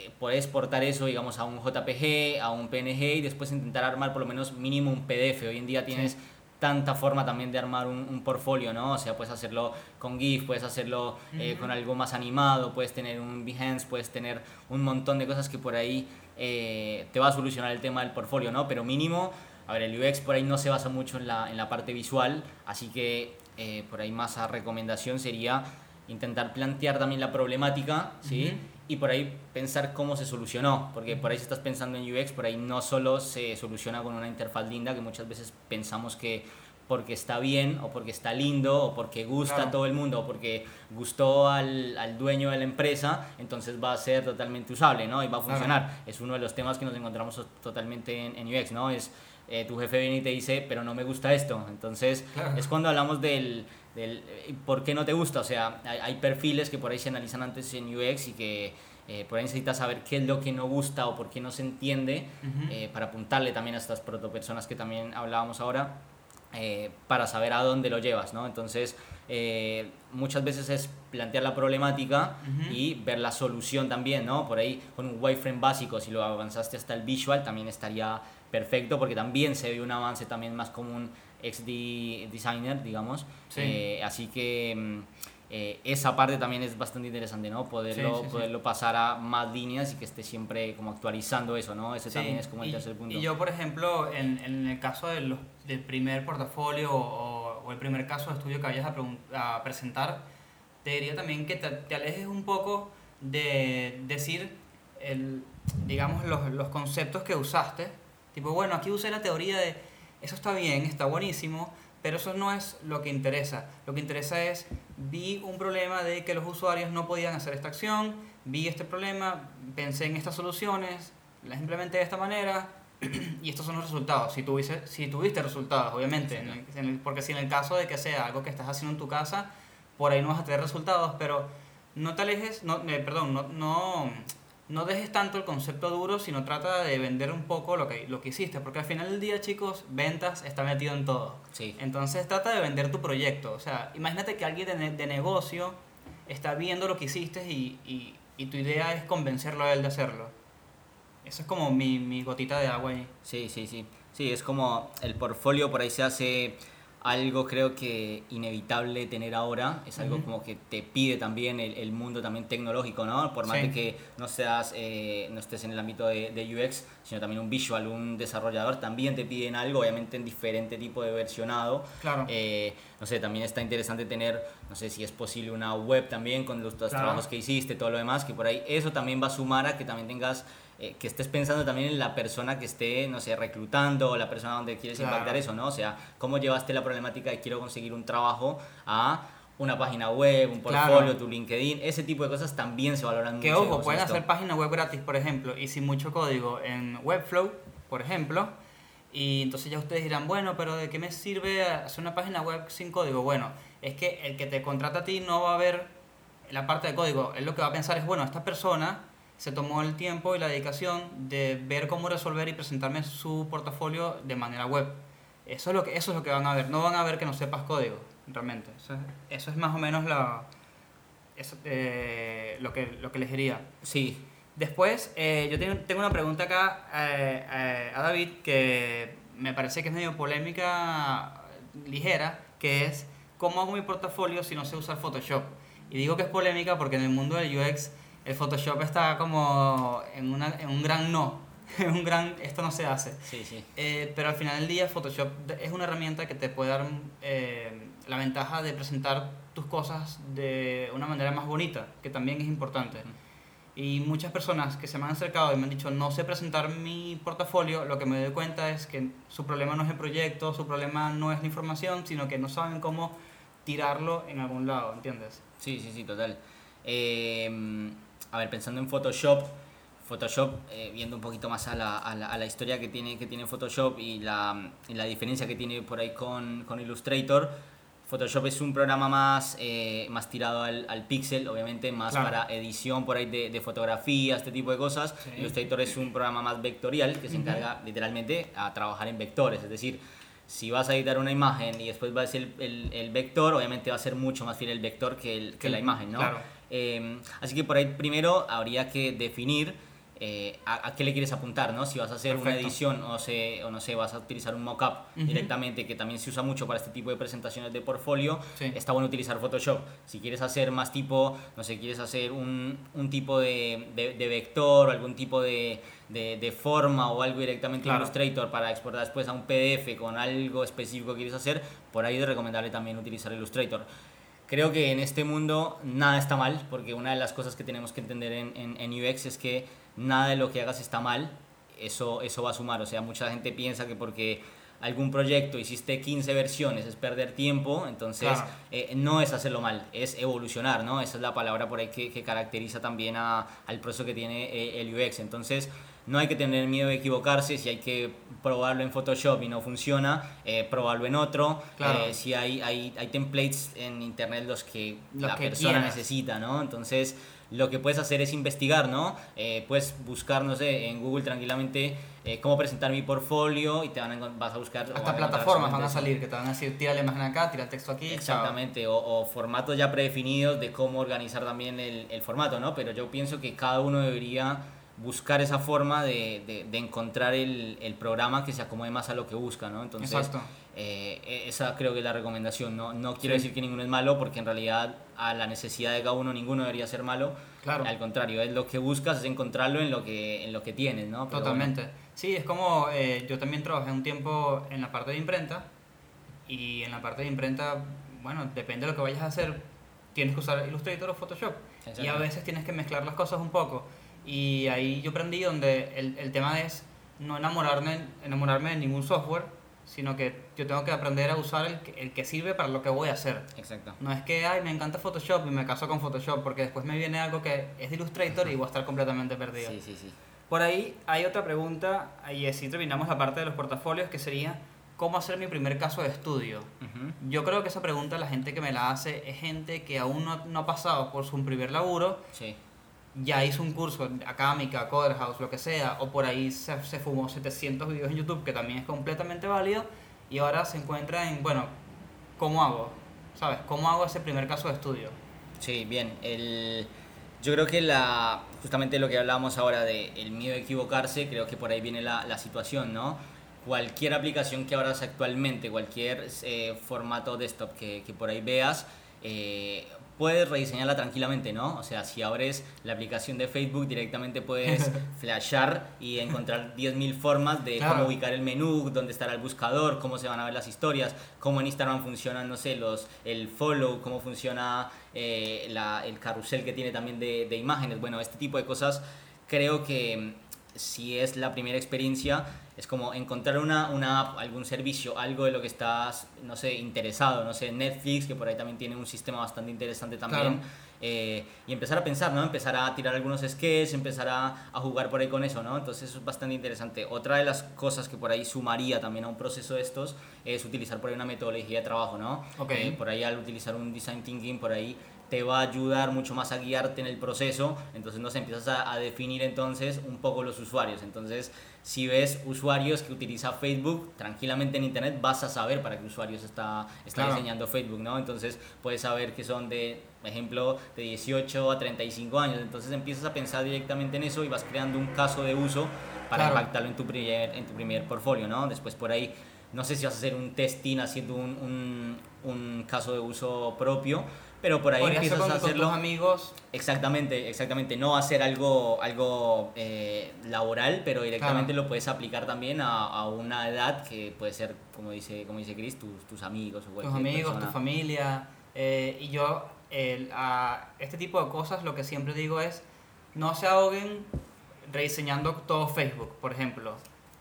eh, poder exportar eso, digamos, a un JPG, a un PNG y después intentar armar por lo menos mínimo un PDF. Hoy en día tienes tanta forma también de armar un, un portfolio, ¿no? O sea, puedes hacerlo con GIF, puedes hacerlo eh, Ujú. con algo más animado, puedes tener un Behance, puedes tener un montón de cosas que por ahí eh, te va a solucionar el tema del portfolio, ¿no? Pero mínimo, a ver, el UX por ahí no se basa mucho en la, en la parte visual, así que eh, por ahí más a recomendación sería intentar plantear también la problemática, ¿sí? Ujú. Y por ahí pensar cómo se solucionó, porque por ahí si estás pensando en UX, por ahí no solo se soluciona con una interfaz linda, que muchas veces pensamos que porque está bien o porque está lindo o porque gusta Claro. a todo el mundo o porque gustó al, al dueño de la empresa, entonces va a ser totalmente usable, ¿no? Y va a Claro. funcionar. Es uno de los temas que nos encontramos totalmente en, en UX, ¿no? Es eh, tu jefe viene y te dice, pero no me gusta esto. Entonces, Claro. es cuando hablamos del, del eh, por qué no te gusta. O sea, hay, hay perfiles que por ahí se analizan antes en UX y que eh, por ahí necesitas saber qué es lo que no gusta o por qué no se entiende Ujú. eh, para apuntarle también a estas protopersonas que también hablábamos ahora. eh, para saber a dónde lo llevas, ¿no? Entonces, eh, muchas veces es plantear la problemática Ujú. y ver la solución también, ¿no? Por ahí con un wireframe básico, si lo avanzaste hasta el visual, también estaría perfecto porque también se ve un avance también más como un XD designer, digamos. Sí. Eh, así que mm, eh, esa parte también es bastante interesante, ¿no? Poderlo, Sí, sí, sí. poderlo pasar a más líneas y que esté siempre como actualizando eso, ¿no? Ese también es como el y- tercer punto. Y yo, por ejemplo, en, en el caso de los- del primer portafolio o, o el primer caso de estudio que vayas a, a presentar, te diría también que te, te alejes un poco de decir, el, digamos, los, los conceptos que usaste. Tipo, bueno, aquí usé la teoría de, eso está bien, está buenísimo, pero eso no es lo que interesa. Lo que interesa es, vi un problema de que los usuarios no podían hacer esta acción, vi este problema, pensé en estas soluciones, las implementé de esta manera y estos son los resultados. Si tuviste, si tuviste resultados, obviamente, en el- en el- porque si en el caso de que sea algo que estás haciendo en tu casa, por ahí no vas a tener resultados, pero no te alejes, no, eh, perdón, no, no, no dejes tanto el concepto duro, sino trata de vender un poco lo que, lo que hiciste, porque al final del día, chicos, ventas está metido en todo. Sí. Entonces trata de vender tu proyecto. O sea, imagínate que alguien de, ne- de negocio está viendo lo que hiciste y, y, y tu idea es convencerlo a él de hacerlo. Esa es como mi, mi gotita de agua ahí. Sí, sí, sí. Sí, es como el portfolio por ahí se hace algo creo que inevitable tener ahora. Es algo Ujú. como que te pide también el, el mundo también tecnológico, ¿no? Por más Sí. de que no seas, eh, no estés en el ámbito de, de UX, sino también un visual, un desarrollador, también te piden algo, obviamente en diferente tipo de versionado. Claro. Eh, no sé, también está interesante tener, no sé si es posible una web también con los, los Claro. trabajos que hiciste, todo lo demás, que por ahí eso también va a sumar a que también tengas, eh, que estés pensando también en la persona que esté, no sé, reclutando o la persona donde quieres Claro. impactar eso, ¿no? O sea, cómo llevaste la problemática de quiero conseguir un trabajo a una página web, un Claro. portfolio, tu LinkedIn, ese tipo de cosas también se valoran Que mucho. ojo, en pueden hacer páginas web gratis, por ejemplo, y sin mucho código en Webflow, por ejemplo. Y entonces ya ustedes dirán, bueno, pero ¿de qué me sirve hacer una página web sin código? Bueno, es que el que te contrata a ti no va a ver la parte de código. Él lo que va a pensar es, bueno, esta persona se tomó el tiempo y la dedicación de ver cómo resolver y presentarme su portafolio de manera web. Eso es lo que, eso es lo que van a ver. No van a ver que no sepas código, realmente. Eso es, eso es más o menos la, eso, eh, lo, que, lo que les diría. Sí, Después, eh, yo tengo, tengo una pregunta acá eh, a David que me parece que es medio polémica ligera, que es ¿cómo hago mi portafolio si no sé usar Photoshop? Y digo que es polémica porque en el mundo del UX el Photoshop está como en, una, en un gran no, en un gran esto no se hace. sí, sí. Eh, pero al final del día Photoshop es una herramienta que te puede dar eh, la ventaja de presentar tus cosas de una manera más bonita, que también es importante. Y muchas personas que se me han acercado y me han dicho, no sé presentar mi portafolio, lo que me doy cuenta es que su problema no es el proyecto, su problema no es la información, sino que no saben cómo tirarlo en algún lado, ¿entiendes? Sí, sí, sí, total. Eh, a ver, pensando en Photoshop, Photoshop, eh, viendo un poquito más a la, a la, a la historia que tiene, que tiene Photoshop y la, y la diferencia que tiene por ahí con, con Illustrator, Photoshop es un programa más, eh, más tirado al, al pixel, obviamente, más Claro. para edición por ahí de, de fotografía, este tipo de cosas. Sí. Illustrator es un programa más vectorial que se encarga literalmente a trabajar en vectores, es decir, si vas a editar una imagen y después va a ser el, el, el vector, obviamente va a ser mucho más fiel el vector que, el, Que- la imagen, ¿no? claro. Eh, así que por ahí primero habría que definir eh, a, a qué le quieres apuntar, ¿no? Si vas a hacer una Perfecto. edición o, se, o no sé, vas a utilizar un mockup Ujú. directamente, que también se usa mucho para este tipo de presentaciones de portfolio, Sí. está bueno utilizar Photoshop. Si quieres hacer más tipo, no sé, quieres hacer un, un tipo de, de- de vector o algún tipo de, de- de forma o algo directamente en Claro. Illustrator para exportar después a un PDF con algo específico que quieres hacer, por ahí es recomendable también utilizar Illustrator. Creo que en este mundo nada está mal, porque una de las cosas que tenemos que entender en, en, en UX es que nada de lo que hagas está mal, eso, eso va a sumar. O sea, mucha gente piensa que porque algún proyecto hiciste 15 versiones es perder tiempo, entonces Claro. eh, no es hacerlo mal, es evolucionar, ¿no? Esa es la palabra por ahí que, que caracteriza también a- al proceso que tiene eh, el UX. Entonces, no hay que tener miedo de equivocarse, si hay que probarlo en Photoshop y no funciona, eh, probarlo en otro. Claro. Eh, si hay, hay, hay templates en internet los que Los la que persona necesita, ¿no? Entonces, lo que puedes hacer es investigar, ¿no? Eh, puedes buscar, no sé, en Google tranquilamente eh, cómo presentar mi portfolio y te van a, vas a buscar... Hasta a encontrar plataformas van a salir que te van a decir, tira la imagen acá, tira el texto aquí. chao". Exactamente, o, o formatos ya predefinidos de cómo organizar también el, el formato, ¿no? Pero yo pienso que cada uno debería buscar esa forma de, de- de encontrar el, el programa que se acomode más a lo que busca, ¿no? Entonces, eh, e- esa creo que es la recomendación. No, no quiero Sí. decir que ninguno es malo, porque en realidad a la necesidad de cada uno ninguno debería ser malo. Claro. Al contrario, es lo que buscas, es encontrarlo en lo que, en lo que tienes, ¿no? Pero Totalmente. Sí, es como eh, yo también trabajé un tiempo en la parte de imprenta y en la parte de imprenta, bueno, depende de lo que vayas a hacer, tienes que usar Illustrator o Photoshop y a veces tienes que mezclar las cosas un poco y ahí yo aprendí donde el, el tema es no enamorarme, enamorarme de ningún software, sino que yo tengo que aprender a usar el el que sirve para lo que voy a hacer. Exacto. No es que, ay, me encanta Photoshop y me caso con Photoshop, porque después me viene algo que es de Illustrator y voy a estar completamente perdido. Sí, sí, sí. Por ahí hay otra pregunta, y así terminamos la parte de los portafolios, que sería, ¿cómo hacer mi primer caso de estudio? Ujú. Yo creo que esa pregunta la gente que me la hace es gente que aún no, no ha pasado por su primer laburo, Sí. Ya hizo un curso Académica, Coder House, lo que sea, o por ahí se, se fumó 700 videos en YouTube, que también es completamente válido, y ahora se encuentra en, bueno, ¿cómo hago? ¿Sabes? ¿Cómo hago ese primer caso de estudio? Sí, bien. El, yo creo que la, justamente lo que hablábamos ahora de el miedo a equivocarse, creo que por ahí viene la, la situación, ¿no? Cualquier aplicación que abras actualmente, cualquier eh, formato desktop que, que por ahí veas, eh, puedes rediseñarla tranquilamente, ¿no? O sea, si abres la aplicación de Facebook, directamente puedes flashar y encontrar 10.000 formas de Claro. cómo ubicar el menú, dónde estará el buscador, cómo se van a ver las historias, cómo en Instagram funcionan, no sé, los, el follow, cómo funciona eh, la- el carrusel que tiene también de, de imágenes. Bueno, este tipo de cosas creo que mm, si es la primera experiencia, es como encontrar una, una app, algún servicio, algo de lo que estás, no sé, interesado, no sé, Netflix, que por ahí también tiene un sistema bastante interesante también. Claro. eh, y empezar a pensar, ¿no? Empezar a tirar algunos sketches, empezar a, a jugar por ahí con eso, ¿no? Entonces eso es bastante interesante. Otra de las cosas que por ahí sumaría también a un proceso de estos es utilizar por ahí una metodología de trabajo, ¿no? Eh, por ahí al utilizar un design thinking, por ahí te va a ayudar mucho más a guiarte en el proceso, entonces no sé, empiezas a, a definir entonces un poco los usuarios, entonces si ves usuarios que utiliza Facebook, tranquilamente en internet vas a saber para qué usuarios está, está Claro. diseñando Facebook, ¿no? Entonces puedes saber que son de, por ejemplo, de 18 a 35 años, entonces empiezas a pensar directamente en eso y vas creando un caso de uso para Claro. impactarlo en tu primer, en tu primer portfolio, ¿no? Después por ahí, no sé si vas a hacer un testing haciendo un, un, un caso de uso propio, pero por ahí empiezas con, a con hacerlo... tus amigos, Exactamente, exactamente. No hacer algo, algo eh, laboral, pero directamente Claro. lo puedes aplicar también a, a una edad que puede ser, como dice, como dice Chris, tus, tus amigos o tus amigos, persona. tu familia. eh, y yo, el- a este tipo de cosas, lo que siempre digo es, no se ahoguen rediseñando todo Facebook, por ejemplo.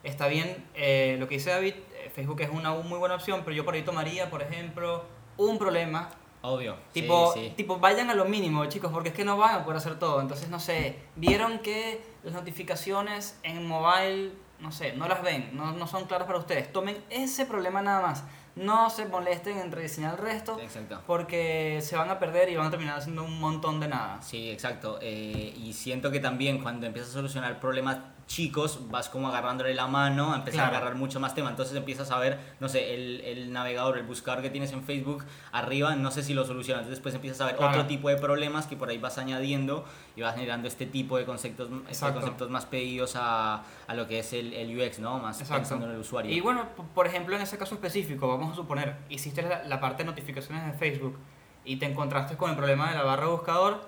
Está bien, eh, lo que dice David, eh, Facebook es una muy buena opción, pero yo por ahí tomaría, por ejemplo, un problema. Obvio. sí, Tipo, sí. tipo, vayan a lo mínimo, chicos, porque es que no van a poder hacer todo. Entonces, no sé, vieron que las notificaciones en mobile, no sé, no las ven, no, no son claras para ustedes. Tomen ese problema nada más. No se molesten en rediseñar el resto, Exacto. porque se van a perder y van a terminar haciendo un montón de nada. Sí, exacto. Eh, y siento que también cuando empiezas a solucionar problemas chicos, vas como agarrándole la mano, a empezar Claro. a agarrar mucho más tema. Entonces empiezas a ver, no sé, el, el navegador, el buscador que tienes en Facebook, arriba, no sé si lo solucionas. Después empiezas a ver Claro. otro tipo de problemas que por ahí vas añadiendo y vas generando este tipo de conceptos, este conceptos más pedidos a, a lo que es el, el UX, ¿no? Más Exacto. pensando en el usuario. Y bueno, por ejemplo, en ese caso específico, vamos a suponer, hiciste la, la parte de notificaciones de Facebook y te encontraste con el problema de la barra buscador,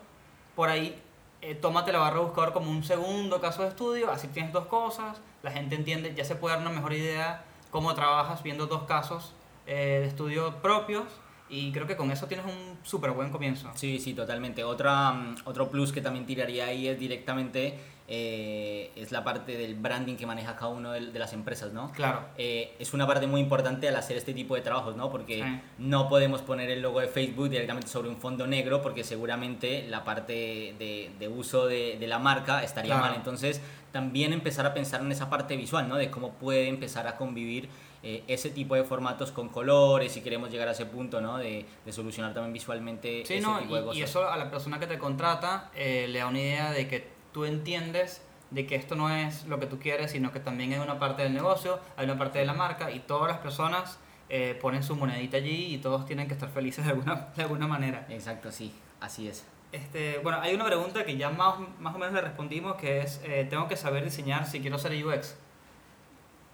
por ahí eh, tómate la barra buscador como un segundo caso de estudio, así tienes dos cosas, la gente entiende, ya se puede dar una mejor idea cómo trabajas viendo dos casos eh, de estudio propios y creo que con eso tienes un súper buen comienzo. Sí, sí, totalmente. Otra, mm, otro plus que también tiraría ahí es directamente, eh, es la parte del branding que maneja cada uno de, de las empresas, ¿no? Claro. Eh, es una parte muy importante al hacer este tipo de trabajos, ¿no? Porque Sí. no podemos poner el logo de Facebook directamente sobre un fondo negro porque seguramente la parte de, de uso de, de la marca estaría Claro. mal. Entonces, también empezar a pensar en esa parte visual, ¿no? De cómo puede empezar a convivir eh, ese tipo de formatos con colores, si queremos llegar a ese punto, ¿no? De, de solucionar también visualmente Sí, ese no, tipo de y, cosas. y eso a la persona que te contrata eh, le da una idea de que tú entiendes de que esto no es lo que tú quieres, sino que también hay una parte del negocio, hay una parte de la marca y todas las personas eh, ponen su monedita allí y todos tienen que estar felices de alguna, de alguna manera. Exacto, sí, así es. Este, bueno, hay una pregunta que ya más, más o menos le respondimos, que es, eh, ¿tengo que saber diseñar si quiero ser UX?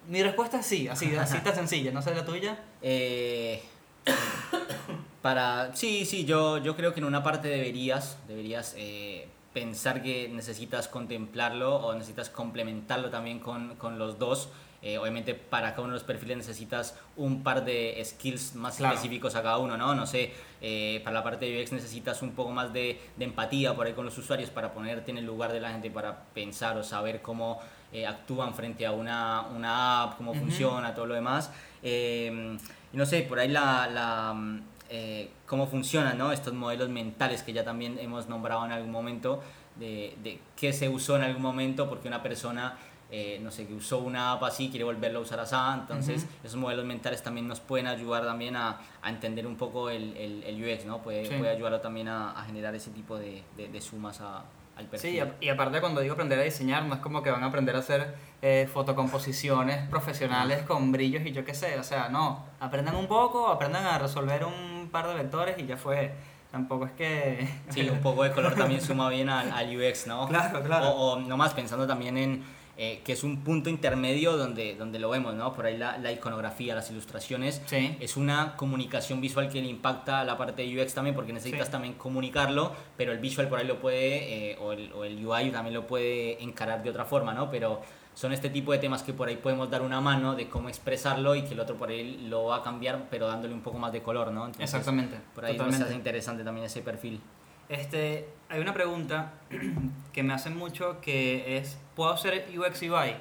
Mi respuesta es sí, así, así tan sencilla, no sé la tuya. Eh, para sí, sí, yo, yo creo que en una parte deberías, deberías eh, pensar que necesitas contemplarlo o necesitas complementarlo también con, con los dos. Eh, obviamente para cada uno de los perfiles necesitas un par de skills más Claro. específicos a cada uno, ¿no? No sé, eh, para la parte de UX necesitas un poco más de, de empatía por ahí con los usuarios para ponerte en el lugar de la gente, para pensar o saber cómo eh, actúan frente a una, una app, cómo funciona, todo lo demás. Eh, y no sé, por ahí la, la, mm, eh, cómo funcionan ¿no? estos modelos mentales que ya también hemos nombrado en algún momento, de, de qué se usó en algún momento, porque una persona eh, no sé, que usó una app así, quiere volverlo a usar así, entonces esos modelos mentales también nos pueden ayudar también a, a entender un poco el, el, el UX, ¿no? Puede, Sí. puede ayudarlo también a, a generar ese tipo de, de, de sumas a- al perfil. Sí, y aparte cuando digo aprender a diseñar, no es como que van a aprender a hacer eh, fotocomposiciones profesionales con brillos y yo qué sé, o sea, no, aprendan un poco, aprendan a resolver un par de vectores y ya fue. Tampoco es que... Sí, un poco de color también suma bien al, al UX, ¿no? Claro, claro. O, o nomás pensando también en eh, que es un punto intermedio donde, donde lo vemos, ¿no? Por ahí la, la iconografía, las ilustraciones. Sí. Es una comunicación visual que le impacta a la parte de UX también porque necesitas Sí. también comunicarlo, pero el visual por ahí lo puede, eh, o, el, o el UI también lo puede encarar de otra forma, ¿no? Pero son este tipo de temas que por ahí podemos dar una mano de cómo expresarlo y que el otro por ahí lo va a cambiar, pero dándole un poco más de color, ¿no? Entonces, Exactamente. Por ahí nos totalmente. hace interesante también ese perfil. Este, hay una pregunta que me hacen mucho que es, ¿puedo ser UX UI?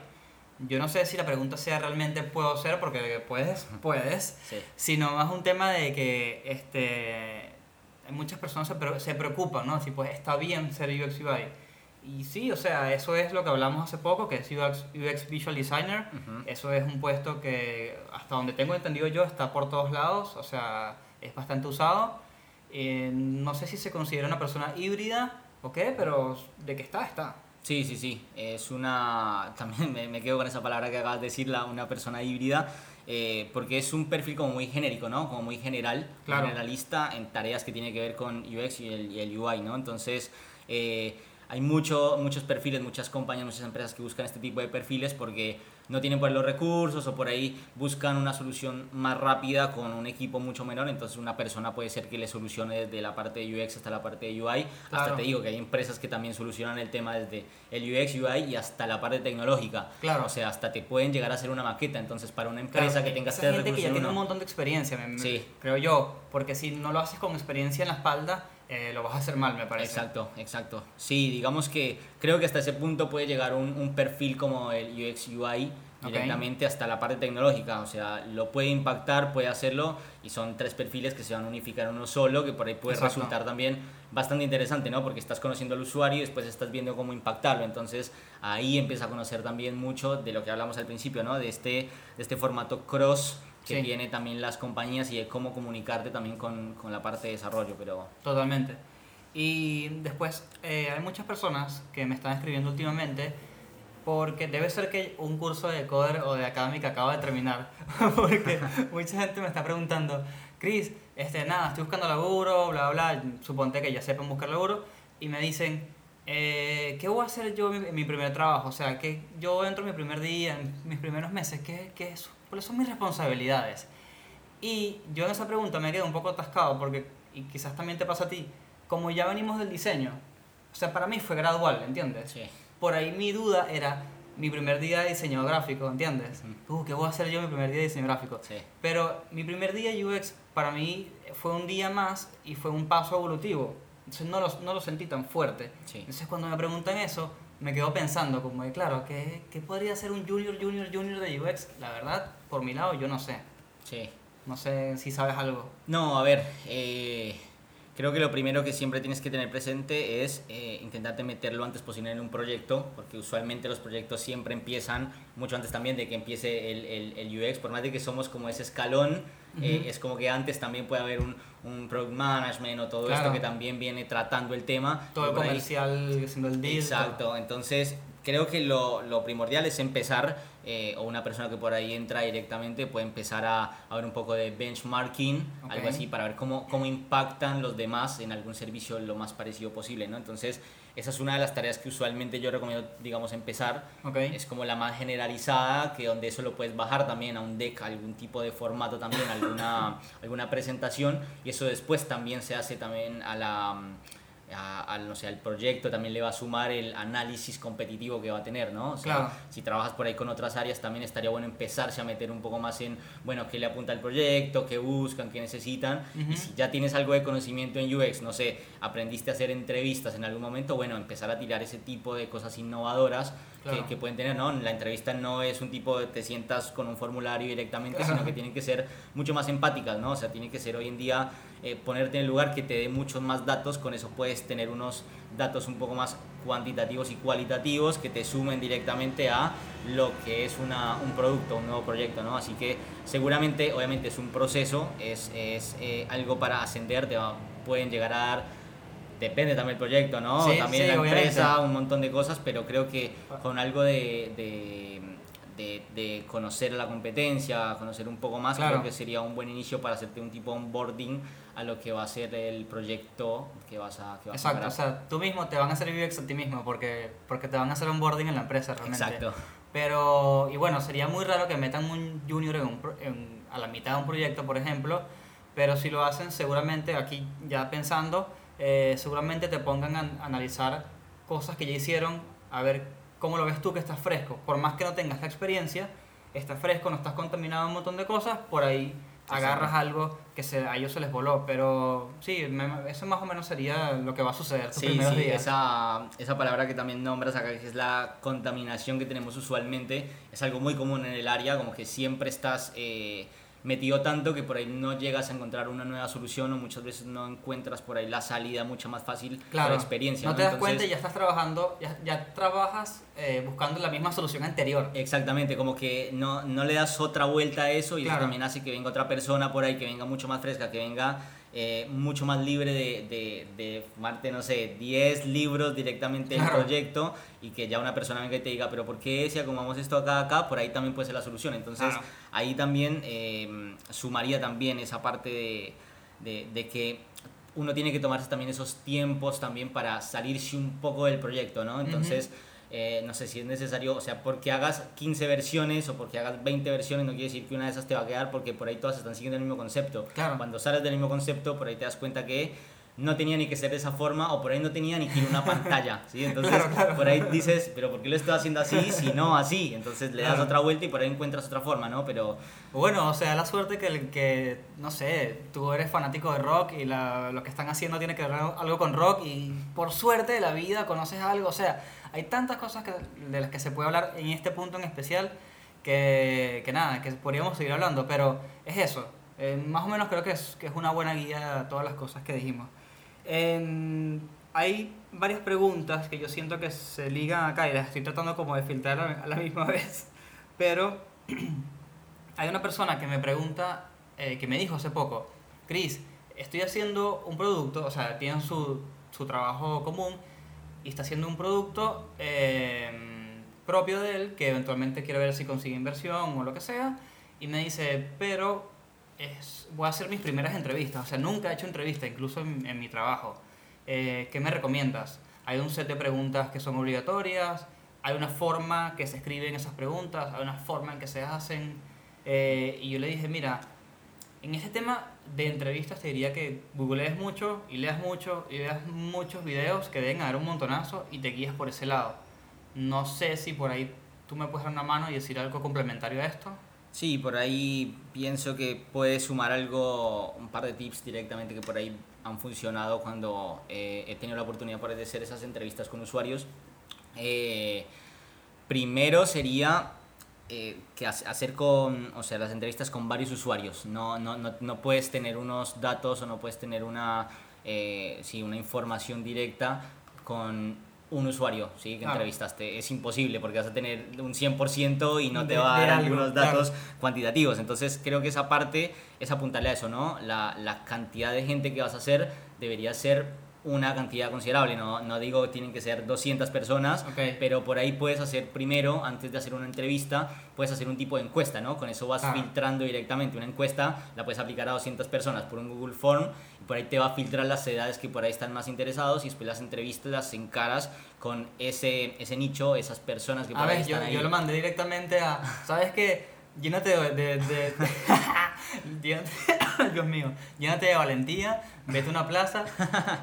Yo no sé si la pregunta sea realmente puedo ser, porque puedes, puedes, Sí. sino más un tema de que este, muchas personas se, pre- se preocupan, ¿no? Si pues está bien ser UX UI. Y sí, o sea, eso es lo que hablamos hace poco, que es UX, UX Visual Designer. Ujú. Eso es un puesto que, hasta donde tengo entendido yo, está por todos lados, o sea, es bastante usado. Eh, no sé si se considera una persona híbrida o qué, pero de que está, está. Sí, sí, sí. Es una. También me, me quedo con esa palabra que acabas de decirla, una persona híbrida. eh, porque es un perfil como muy genérico, ¿no? Como muy general, Claro. generalista en tareas que tiene que ver con UX y el, y el UI, ¿no? Entonces, eh, hay mucho, muchos perfiles, muchas compañías, muchas empresas que buscan este tipo de perfiles porque no tienen por los recursos o por ahí buscan una solución más rápida con un equipo mucho menor. Entonces, una persona puede ser que le solucione desde la parte de UX hasta la parte de UI. Hasta te digo que hay empresas que también solucionan el tema desde el UX, UI y hasta la parte tecnológica. Claro. O sea, hasta te pueden llegar a hacer una maqueta. Entonces, para una empresa Claro, que tenga este gente que ya en tiene un montón de experiencia, me- me- Sí. creo yo, porque si no lo haces con experiencia en la espalda, eh, lo vas a hacer mal, me parece. Exacto, exacto. Sí, digamos que creo que hasta ese punto puede llegar un, un perfil como el UX UI directamente hasta la parte tecnológica. O sea, lo puede impactar, puede hacerlo y son tres perfiles que se van a unificar en uno solo, que por ahí puede Exacto. resultar también bastante interesante, ¿no? Porque estás conociendo al usuario y después estás viendo cómo impactarlo. Entonces ahí empieza a conocer también mucho de lo que hablamos al principio, ¿no? De este, de este formato cross que Sí. tiene también las compañías y de cómo comunicarte también con, con la parte de desarrollo, pero... Totalmente. Y después eh, hay muchas personas que me están escribiendo últimamente porque debe ser que un curso de coder o de académica acaba de terminar. porque mucha gente me está preguntando, Chris, este, nada, estoy buscando laburo, bla, bla, bla. Suponte que ya sepan buscar laburo. Y me dicen, eh, ¿qué voy a hacer yo en mi, primer trabajo? O sea, que yo entro en mi primer día, en mis primeros meses, ¿qué, qué es? ¿cuáles son mis responsabilidades? Y yo en esa pregunta me quedo un poco atascado porque, y quizás también te pasa a ti, como ya venimos del diseño, o sea, para mí fue gradual, ¿entiendes? Sí. Por ahí mi duda era mi primer día de diseño gráfico, ¿entiendes? Ujú. Uh, ¿qué voy a hacer yo mi primer día de diseño gráfico? Sí. Pero mi primer día UX para mí fue un día más y fue un paso evolutivo. Entonces no lo, no lo sentí tan fuerte. Sí. Entonces cuando me preguntan eso, me quedo pensando como de, claro, ¿qué, ¿qué podría ser un junior, junior, junior de UX? La verdad, por mi lado, yo no sé. Sí. No sé si sabes algo. No, a ver, eh, creo que lo primero que siempre tienes que tener presente es eh, intentarte meter lo antes posible en un proyecto, porque usualmente los proyectos siempre empiezan mucho antes también de que empiece el, el, el UX, por más de que somos como ese escalón, eh, es como que antes también puede haber un, un product management o todo Claro. esto que también viene tratando el tema. Todo el comercial, haciendo el deal. Exacto, entonces creo que lo, lo primordial es empezar, eh, o una persona que por ahí entra directamente puede empezar a, a ver un poco de benchmarking, Ok. algo así, para ver cómo, cómo impactan los demás en algún servicio lo más parecido posible, ¿no? Entonces, esa es una de las tareas que usualmente yo recomiendo, digamos, empezar. Ok. Es como la más generalizada, que donde eso lo puedes bajar también a un deck, algún tipo de formato también, alguna, alguna presentación, y eso después también se hace también a la a- al, no sé, al proyecto también le va a sumar el análisis competitivo que va a tener, ¿no? O sea, Claro. si trabajas por ahí con otras áreas, también estaría bueno empezarse a meter un poco más en, bueno, qué le apunta el proyecto, qué buscan, qué necesitan. Y si ya tienes algo de conocimiento en UX, no sé, aprendiste a hacer entrevistas en algún momento, bueno, empezar a tirar ese tipo de cosas innovadoras Claro. que, que pueden tener, ¿no? La entrevista no es un tipo de te sientas con un formulario directamente, Claro. sino que tienen que ser mucho más empáticas, ¿no? O sea, tiene que ser hoy en día eh, ponerte en el lugar que te dé muchos más datos, con eso puedes tener unos datos un poco más cuantitativos y cualitativos que te sumen directamente a lo que es una, un producto, un nuevo proyecto, ¿no? Así que seguramente, obviamente es un proceso, es, es eh, algo para ascender, te va- pueden llegar a dar, depende también del proyecto, ¿no? Sí, también sí, la obviamente. empresa, un montón de cosas, pero creo que con algo de, de, de- de conocer la competencia, conocer un poco más, Claro. creo que sería un buen inicio para hacerte un tipo onboarding a lo que va a ser el proyecto que vas a, que vas a Exacto, o encarar. sea, tú mismo te van a hacer UX a ti mismo porque, porque te van a hacer onboarding en la empresa realmente. Exacto. Pero, y bueno, sería muy raro que metan un junior en un en- a la mitad de un proyecto, por ejemplo, pero si lo hacen, seguramente, aquí ya pensando, eh, seguramente te pongan a analizar cosas que ya hicieron, a ver cómo lo ves tú que estás fresco. Por más que no tengas la experiencia, estás fresco, no estás contaminado un montón de cosas, por ahí agarras algo que se, a ellos se les voló. Pero sí, me- eso más o menos sería lo que va a suceder tus Sí, primeros sí, días. esa, esa palabra que también nombras acá, que es la contaminación que tenemos usualmente, es algo muy común en el área, como que siempre estás eh, metido tanto que por ahí no llegas a encontrar una nueva solución o muchas veces no encuentras por ahí la salida mucho más fácil Claro, por experiencia. no te das cuenta y ya estás trabajando, ya, ya trabajas eh, buscando la misma solución anterior. Exactamente, como que no, no le das otra vuelta a eso y Claro. eso también hace que venga otra persona por ahí, que venga mucho más fresca, que venga eh, mucho más libre de, de, de fumarte, no sé, 10 libros directamente del Claro. proyecto y que ya una persona venga y te diga, pero ¿por qué si acomodamos esto acá, acá? Por ahí también puede ser la solución. Entonces Claro. ahí también eh, sumaría también esa parte de, de, de que uno tiene que tomarse también esos tiempos también para salirse un poco del proyecto, ¿no? Entonces... Eh, no sé si es necesario, o sea, porque hagas 15 versiones o porque hagas 20 versiones no quiere decir que una de esas te va a quedar porque por ahí todas están siguiendo el mismo concepto. Claro. Cuando sales del mismo concepto, por ahí te das cuenta que no tenía ni que ser de esa forma o por ahí no tenía ni que ir una pantalla, ¿sí? Entonces, Claro, claro. por ahí dices, pero ¿por qué lo estoy haciendo así si no así? Entonces le das Claro. otra vuelta y por ahí encuentras otra forma, ¿no? Pero Bueno, o sea, la suerte que, que no sé, tú eres fanático de rock y la- lo que están haciendo tiene que ver algo con rock y por suerte de la vida conoces algo, o sea, hay tantas cosas que, de las que se puede hablar en este punto en especial que, que nada, que podríamos seguir hablando, pero es eso, eh, más o menos creo que es, que es una buena guía a todas las cosas que dijimos. En- hay varias preguntas que yo siento que se ligan acá y las estoy tratando como de filtrar a la misma vez, pero hay una persona que me pregunta, eh, que me dijo hace poco, Chris, estoy haciendo un producto, o sea, tienen su, su trabajo común y está haciendo un producto eh, propio de él que eventualmente quiere ver si consigue inversión o lo que sea y me dice, pero es, voy a hacer mis primeras entrevistas, o sea, nunca he hecho entrevista, incluso en, en mi trabajo. Eh, ¿Qué me recomiendas? Hay un set de preguntas que son obligatorias, hay una forma que se escriben esas preguntas, hay una forma en que se hacen. Eh, y yo le dije, mira, en este tema de entrevistas te diría que googlees mucho y leas mucho y veas muchos videos que deben haber un montonazo y te guías por ese lado. No sé si por ahí tú me puedes dar una mano y decir algo complementario a esto. Sí, por ahí pienso que puedes sumar algo, un par de tips directamente que por ahí han funcionado cuando eh, he tenido la oportunidad por ahí de hacer esas entrevistas con usuarios. Eh, primero sería eh, que hace- hacer con, o sea, las entrevistas con varios usuarios. No, no, no, no puedes tener unos datos o no puedes tener una, eh, sí, una información directa con un usuario ¿sí? que Claro. entrevistaste. Es imposible porque vas a tener un 100% y no te De- va a dar algunos claro. datos cuantitativos. Entonces creo que esa parte es apuntarle a eso, ¿no? La, la cantidad de gente que vas a hacer debería ser una cantidad considerable. No, no digo tienen que ser 200 personas, pero por ahí puedes hacer primero, antes de hacer una entrevista, puedes hacer un tipo de encuesta, ¿no? Con eso vas Ah. filtrando directamente. Una encuesta la puedes aplicar a 200 personas por un Google Form y por ahí te va a filtrar las edades que por ahí están más interesados y después las entrevistas las encaras con ese, ese nicho, esas personas que por A ahí ver, yo, están ahí. yo lo mandé directamente a. ¿Sabes qué? Llénate de. de, de- llénate- Dios mío. Llénate de valentía, vete a una plaza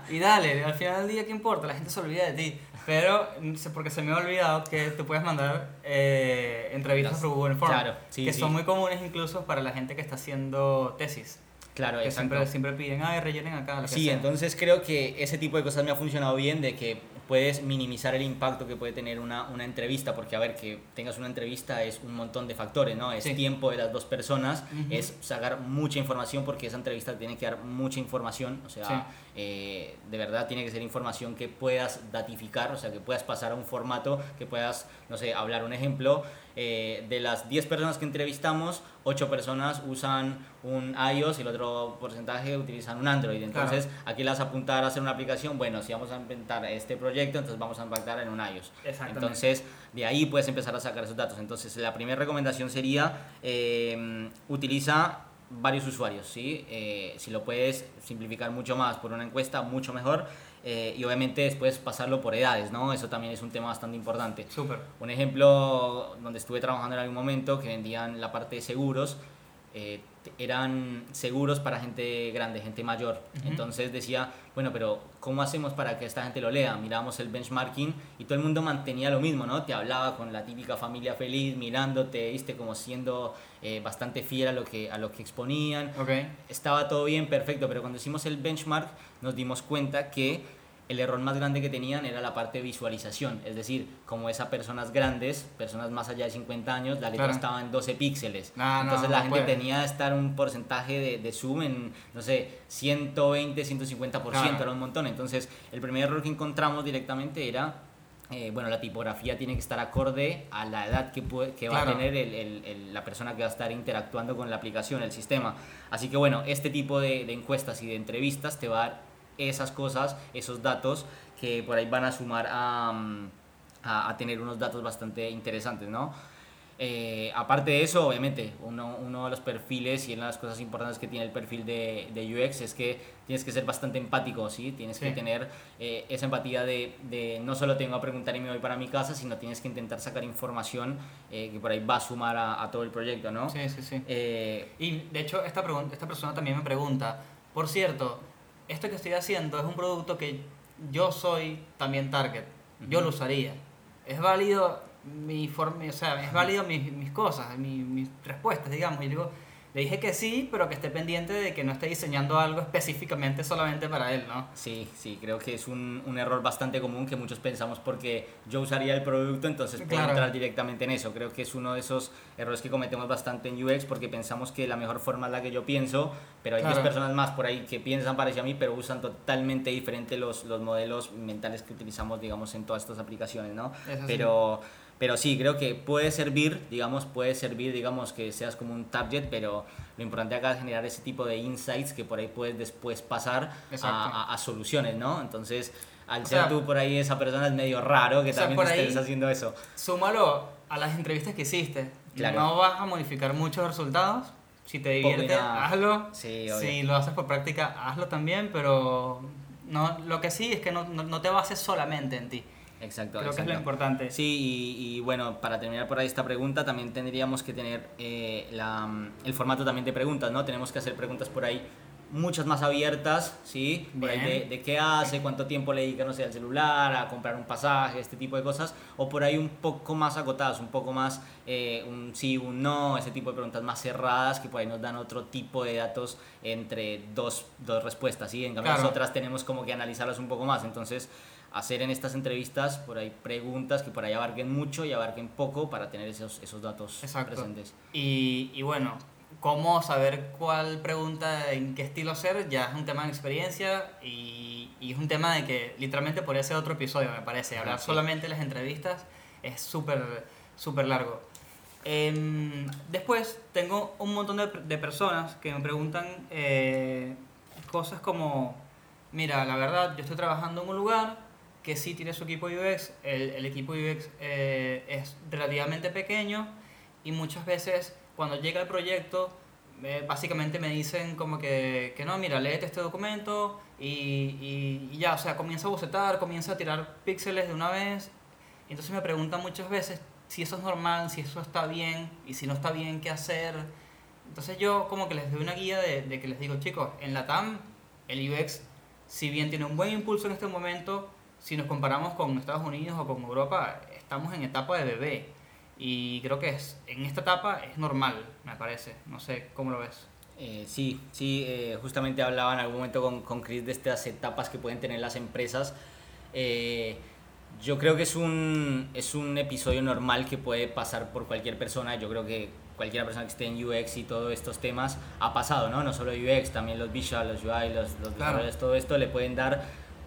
y dale. Al final del día, ¿qué importa? La gente se olvida de ti. Pero, porque se me ha olvidado que te puedes mandar eh, entrevistas por Google Form. claro, sí, que sí. son muy comunes incluso para la gente que está haciendo tesis. Claro, que exacto. siempre, siempre piden, ay, rellenen acá. lo que Sí, sea". entonces creo que ese tipo de cosas me ha funcionado bien, de que puedes minimizar el impacto que puede tener una, una entrevista, porque a ver, que tengas una entrevista es un montón de factores, ¿no? Es Sí. tiempo de las dos personas, es sacar mucha información, porque esa entrevista tiene que dar mucha información, o sea, Sí. Eh, de verdad tiene que ser información que puedas datificar, o sea, que puedas pasar a un formato, que puedas, no sé, hablar un ejemplo. eh, de las 10 personas que entrevistamos, 8 personas usan un iOS y el otro porcentaje utilizan un Android. Entonces, aquí las apuntar a hacer una aplicación. Bueno, si vamos a inventar este proyecto, entonces vamos a impactar en un iOS. Entonces, de ahí puedes empezar a sacar esos datos. Entonces, la primera recomendación sería eh, utiliza varios usuarios, ¿sí? Eh, si lo puedes simplificar mucho más por una encuesta, mucho mejor. Eh, y obviamente después pasarlo por edades, ¿no? Eso también es un tema bastante importante. Súper. Un ejemplo donde estuve trabajando en algún momento que vendían la parte de seguros, eh, eran seguros para gente grande, gente mayor. Entonces decía, bueno, pero ¿cómo hacemos para que esta gente lo lea? Mirábamos el benchmarking y todo el mundo mantenía lo mismo, ¿no? Te hablaba con la típica familia feliz, mirándote, viste, como siendo eh, bastante fiel a lo, que, a lo que exponían Ok. estaba todo bien, perfecto, pero cuando hicimos el benchmark nos dimos cuenta que el error más grande que tenían era la parte de visualización, es decir, como esas personas grandes, personas más allá de 50 años, la letra Claro. estaba en 12 píxeles. No, no, Entonces la no gente puede. tenía que estar un porcentaje de, de zoom en, no sé, 120, 150%, Claro. era un montón. Entonces el primer error que encontramos directamente era... eh, bueno, la tipografía tiene que estar acorde a la edad que, puede- que va a tener el- el- el- la persona que va a estar interactuando con la aplicación, el sistema. Así que bueno, este tipo de, de encuestas y de entrevistas te va a dar esas cosas, esos datos que por ahí van a sumar a, mm, a, a tener unos datos bastante interesantes, ¿no? Eh, aparte de eso, obviamente, uno, uno de los perfiles y una de las cosas importantes que tiene el perfil de, de UX es que tienes que ser bastante empático, ¿sí? Tienes que Sí. tener eh, esa empatía de, de no solo tengo a preguntar y me voy para mi casa, sino tienes que intentar sacar información eh, que por ahí va a sumar a, a todo el proyecto, ¿no? Sí, sí, sí. Eh, Y de hecho, esta, esta persona también me pregunta, por cierto, esto que estoy haciendo es un producto que yo soy también target, yo lo usaría. ¿Es válido mi forma, o sea, es válido mis, mis cosas, mi- mis respuestas, digamos? Y digo, le dije que sí, pero que esté pendiente de que no esté diseñando algo específicamente solamente para él, ¿no? Sí, sí, creo que es un, un error bastante común que muchos pensamos porque yo usaría el producto, entonces puedo Claro. entrar directamente en eso. Creo que es uno de esos errores que cometemos bastante en UX porque pensamos que la mejor forma es la que yo pienso, pero hay 10 Claro. personas más por ahí que piensan parecido a mí, pero usan totalmente diferente los, los modelos mentales que utilizamos, digamos, en todas estas aplicaciones, ¿no? Eso sí. Pero... Sí, creo que puede servir, digamos, puede servir, digamos, que seas como un target, pero lo importante acá es generar ese tipo de insights que por ahí puedes después pasar a, a- a soluciones, ¿no? Entonces, al O ser sea, tú por ahí esa persona es medio raro que sea, también te estés haciendo eso. Súmalo a las entrevistas que hiciste. Claro. No vas a modificar muchos resultados. Si te divierte, nada. hazlo. Sí, si lo haces por práctica, hazlo también, pero no, lo que sí es que no, no, no te bases solamente en ti. Exacto. Creo que es lo importante. Sí, y, y bueno, para terminar por ahí esta pregunta, también tendríamos que tener eh, la, el formato también de preguntas, ¿no? Tenemos que hacer preguntas por ahí muchas más abiertas, ¿sí? Por ahí de, qué hace, cuánto tiempo le dedica, no sé, al celular, a comprar un pasaje, este tipo de cosas, o por ahí un poco más acotadas, un poco más eh, un sí, un no, ese tipo de preguntas más cerradas que por ahí nos dan otro tipo de datos entre dos, dos respuestas, ¿sí? En cambio Claro. nosotras tenemos como que analizarlas un poco más, entonces hacer en estas entrevistas por ahí preguntas que por ahí abarquen mucho y abarquen poco para tener esos, esos datos Exacto. presentes. Y, y bueno, cómo saber cuál pregunta, en qué estilo hacer, ya es un tema de experiencia y, y es un tema de que literalmente podría ser otro episodio, me parece. Hablar Sí. solamente de las entrevistas es súper, súper largo. Em, después tengo un montón de, de personas que me preguntan eh, cosas como, mira, la verdad, yo estoy trabajando en un lugar que sí tiene su equipo UX, el, el equipo UX eh, es relativamente pequeño y muchas veces cuando llega el proyecto, eh, básicamente me dicen como que, que no, mira, léete este documento y, y- y ya, o sea, comienza a bocetar, comienza a tirar píxeles de una vez. Entonces me preguntan muchas veces si eso es normal, si eso está bien y si no está bien, qué hacer. Entonces yo como que les doy una guía de, de que les digo, chicos, en la TAM el UX, si bien tiene un buen impulso en este momento, si nos comparamos con Estados Unidos o con Europa, estamos en etapa de bebé. Y creo que es, en esta etapa es normal, me parece. No sé cómo lo ves. Eh, sí, sí, eh, justamente hablaba en algún momento con, con Chris de estas etapas que pueden tener las empresas. Eh, yo creo que es un, es un episodio normal que puede pasar por cualquier persona. Yo creo que cualquier persona que esté en UX y todos estos temas ha pasado, ¿no? No solo UX, también los visual, los UI, los, los Claro. desarrolladores, todo esto le pueden dar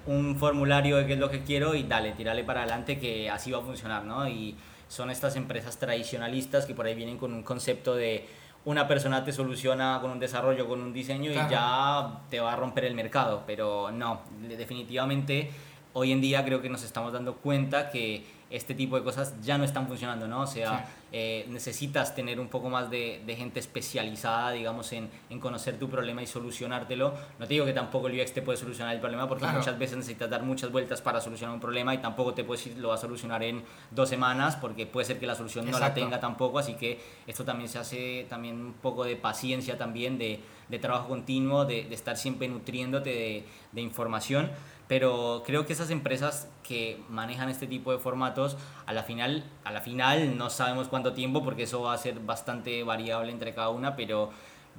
un formulario de qué es lo que quiero y dale, tirarle para adelante que así va a funcionar, ¿no? Y son estas empresas tradicionalistas que por ahí vienen con un concepto de una persona te soluciona con un desarrollo, con un diseño Claro. y ya te va a romper el mercado, pero no, de- definitivamente hoy en día creo que nos estamos dando cuenta que este tipo de cosas ya no están funcionando, ¿no? O sea, Sí. eh, necesitas tener un poco más de, de gente especializada, digamos, en, en conocer tu problema y solucionártelo. No te digo que tampoco el UX te puede solucionar el problema, porque Claro. muchas veces necesitas dar muchas vueltas para solucionar un problema y tampoco te puedes decir lo va a solucionar en dos semanas, porque puede ser que la solución no la Exacto. tenga tampoco, así que esto también se hace también un poco de paciencia también, de, de trabajo continuo, de, de estar siempre nutriéndote de información. Pero creo que esas empresas que manejan este tipo de formatos, a la final, a la final no sabemos cuánto tiempo, porque eso va a ser bastante variable entre cada una, pero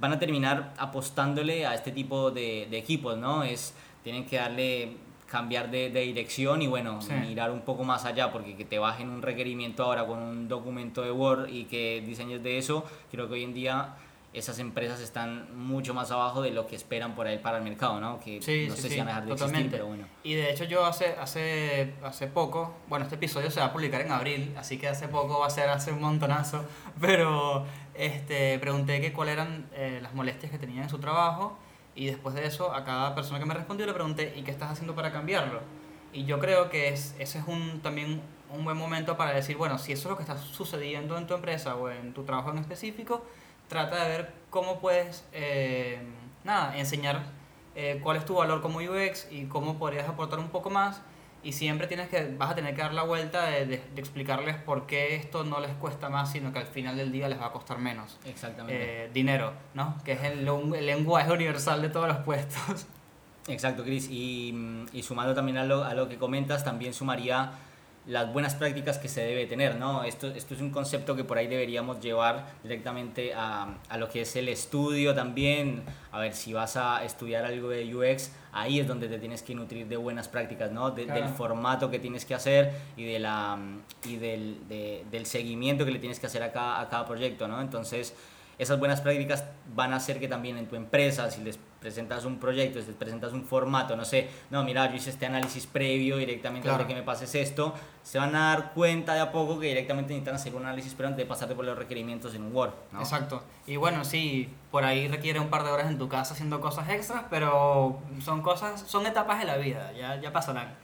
van a terminar apostándole a este tipo de, de equipos, ¿no? Es, tienen que darle cambiar de, de dirección y bueno, Sí. mirar un poco más allá, porque que te bajen un requerimiento ahora con un documento de Word y que diseñes de eso, creo que hoy en día esas empresas están mucho más abajo de lo que esperan por ahí para el mercado, ¿no? Que Sí, no sí, sé sí, si van a dejar de totalmente. existir, pero bueno. Y de hecho yo hace, hace, hace poco, bueno, este episodio se va a publicar en abril, así que hace poco va a ser hace un montonazo, pero este, pregunté que cuáles eran eh, las molestias que tenían en su trabajo y después de eso a cada persona que me respondió le pregunté, ¿y qué estás haciendo para cambiarlo? Y yo creo que es, ese es un, también un buen momento para decir, bueno, si eso es lo que está sucediendo en tu empresa o en tu trabajo en específico, trata de ver cómo puedes, eh, nada, enseñar eh, cuál es tu valor como UX y cómo podrías aportar un poco más. Y siempre tienes que, vas a tener que dar la vuelta de, de- de explicarles por qué esto no les cuesta más, sino que al final del día les va a costar menos. Exactamente. Eh, dinero, ¿no? Que es el, el lenguaje universal de todos los puestos. Exacto, Chris. Y, mm, y sumando también a lo, a lo que comentas, también sumaría las buenas prácticas que se debe tener, ¿no? Esto, esto es un concepto que por ahí deberíamos llevar directamente a, a lo que es el estudio también. A ver, si vas a estudiar algo de UX, ahí es donde te tienes que nutrir de buenas prácticas, ¿no? De- Claro. Del formato que tienes que hacer y, de la, y del, de- del seguimiento que le tienes que hacer a cada, a cada proyecto, ¿no? Entonces, esas buenas prácticas van a hacer que también en tu empresa, si les presentas un proyecto, si les presentas un formato, no sé, no, mira, yo hice este análisis previo directamente Claro. antes de que me pases esto, se van a dar cuenta de a poco que directamente necesitan hacer un análisis previo antes de pasarte por los requerimientos en un Word, ¿no? Exacto. Y bueno, sí, por ahí requiere un par de horas en tu casa haciendo cosas extras, pero son cosas, son etapas de la vida, ya, ya pasarán.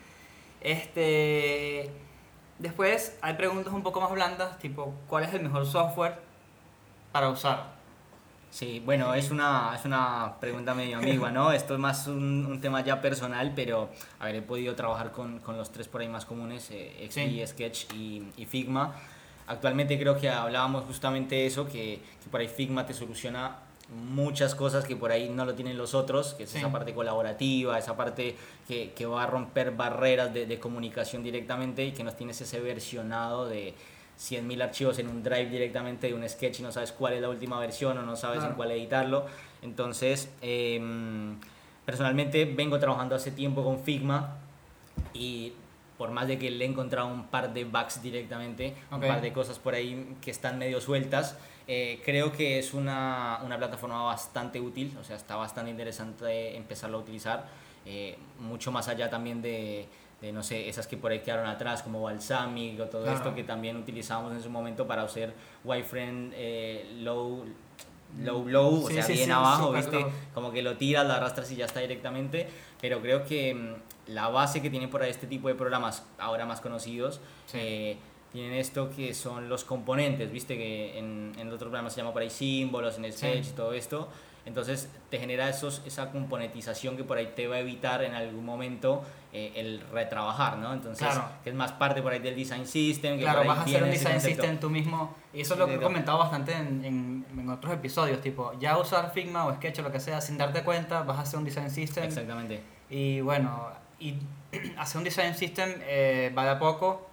Este, después hay preguntas un poco más blandas, tipo, ¿cuál es el mejor software para usar? Sí, bueno, es una, es una pregunta medio ambigua, ¿no? Esto es más un, un tema ya personal, pero, a ver, he podido trabajar con, con los tres por ahí más comunes, eh, XD, Sí. Sketch y, y Figma. Actualmente creo que hablábamos justamente eso, que, que por ahí Figma te soluciona muchas cosas que por ahí no lo tienen los otros, que es Sí. esa parte colaborativa, esa parte que, que va a romper barreras de, de comunicación directamente y que nos tienes ese versionado de 100.000 archivos en un drive directamente de un sketch y no sabes cuál es la última versión o no sabes Claro. en cuál editarlo. Entonces, em, personalmente vengo trabajando hace tiempo con Figma y por más de que le he encontrado un par de bugs directamente, Ok. un par de cosas por ahí que están medio sueltas, eh, creo que es una, una plataforma bastante útil, o sea, está bastante interesante empezarlo a utilizar, eh, mucho más allá también de, de, no sé, esas que por ahí quedaron atrás, como Balsamic o todo Claro. esto que también utilizamos en su momento para hacer wireframe eh, low, low, low, o Sí, sea, sí, bien sí, abajo, ¿viste? low. Como que lo tiras, lo arrastras y ya está directamente, pero creo que mm, la base que tiene por ahí este tipo de programas, ahora más conocidos, eh, tienen esto que son los componentes, viste que en, en otros programas se llama por ahí símbolos, en Sketch y todo esto. Entonces te genera esos, esa componentización que por ahí te va a evitar en algún momento eh, el retrabajar, ¿no? Entonces, Claro. que es más parte por ahí del design system. Que Claro, vas a hacer un design system tú mismo. Y eso es lo que he comentado bastante en, en, en otros episodios. Tipo, ya usar Figma o Sketch o lo que sea, sin darte cuenta, vas a hacer un design system. Exactamente. Y bueno, y hacer un design system eh, va de a poco.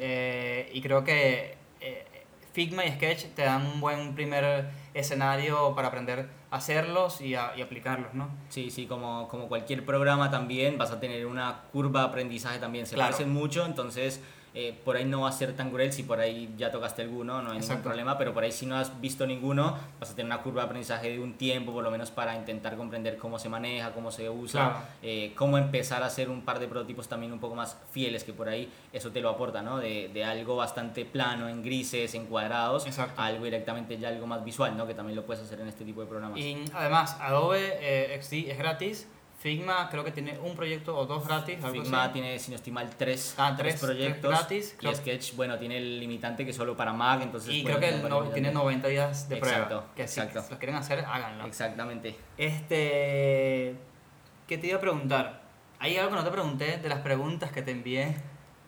eh, y creo que eh, Figma y Sketch te dan un buen primer escenario para aprender hacerlos y, a- y aplicarlos, ¿no? Sí, sí, como, como cualquier programa también vas a tener una curva de aprendizaje también. Se Claro. parecen mucho, entonces eh, por ahí no va a ser tan cruel si por ahí ya tocaste alguno, no hay ningún Exacto. problema, pero por ahí si no has visto ninguno, vas a tener una curva de aprendizaje de un tiempo por lo menos para intentar comprender cómo se maneja, cómo se usa, Claro. eh, cómo empezar a hacer un par de prototipos también un poco más fieles, que por ahí eso te lo aporta, ¿no? De, de algo bastante plano, en grises, en cuadrados, Exacto. a algo directamente ya algo más visual, ¿no? Que también lo puedes hacer en este tipo de programas. Y además, Adobe eh, XD es gratis. Figma creo que tiene un proyecto o dos gratis. algo Figma así. tiene, si no estoy mal, tres, Ah, tres tres- proyectos. tres gratis, y Sketch, bueno, tiene el limitante que es solo para Mac, entonces... Y creo que no- tiene 90 días de prueba. Exacto, que si exacto. lo quieren hacer, háganlo. Exactamente. Este. ¿Qué te iba a preguntar? ¿Hay algo que no te pregunté de las preguntas que te envié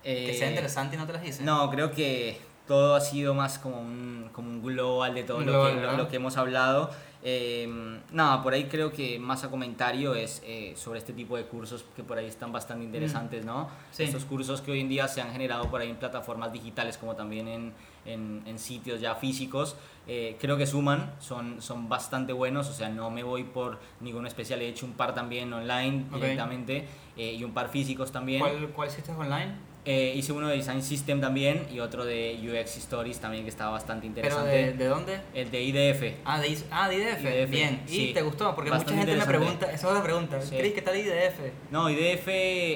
que sea Eh, interesante y no te las hice? No, creo que todo ha sido más como un, como un global de todo Un lo, global, que, lo, lo que hemos hablado. Eh, nada, por ahí creo que más a comentario es eh, sobre este tipo de cursos que por ahí están bastante interesantes, ¿no? Mm. Sí. Estos cursos que hoy en día se han generado por ahí en plataformas digitales como también en, en, en sitios ya físicos, eh, creo que suman, son, son bastante buenos, o sea, no me voy por ningún especial, he hecho un par también online Ok. directamente eh, y un par físicos también. ¿Cuál, ¿Cuál hiciste online? Eh, hice uno de Design System también y otro de UX Stories también que estaba bastante ¿Pero interesante. de, de dónde? El de IDF. Ah, de, ah, de IDF. IDF, Bien. sí. ¿Y te gustó? Porque mucha Bastante gente me pregunta, esa es otra pregunta. Sí. Chris, ¿qué tal IDF? No, IDF,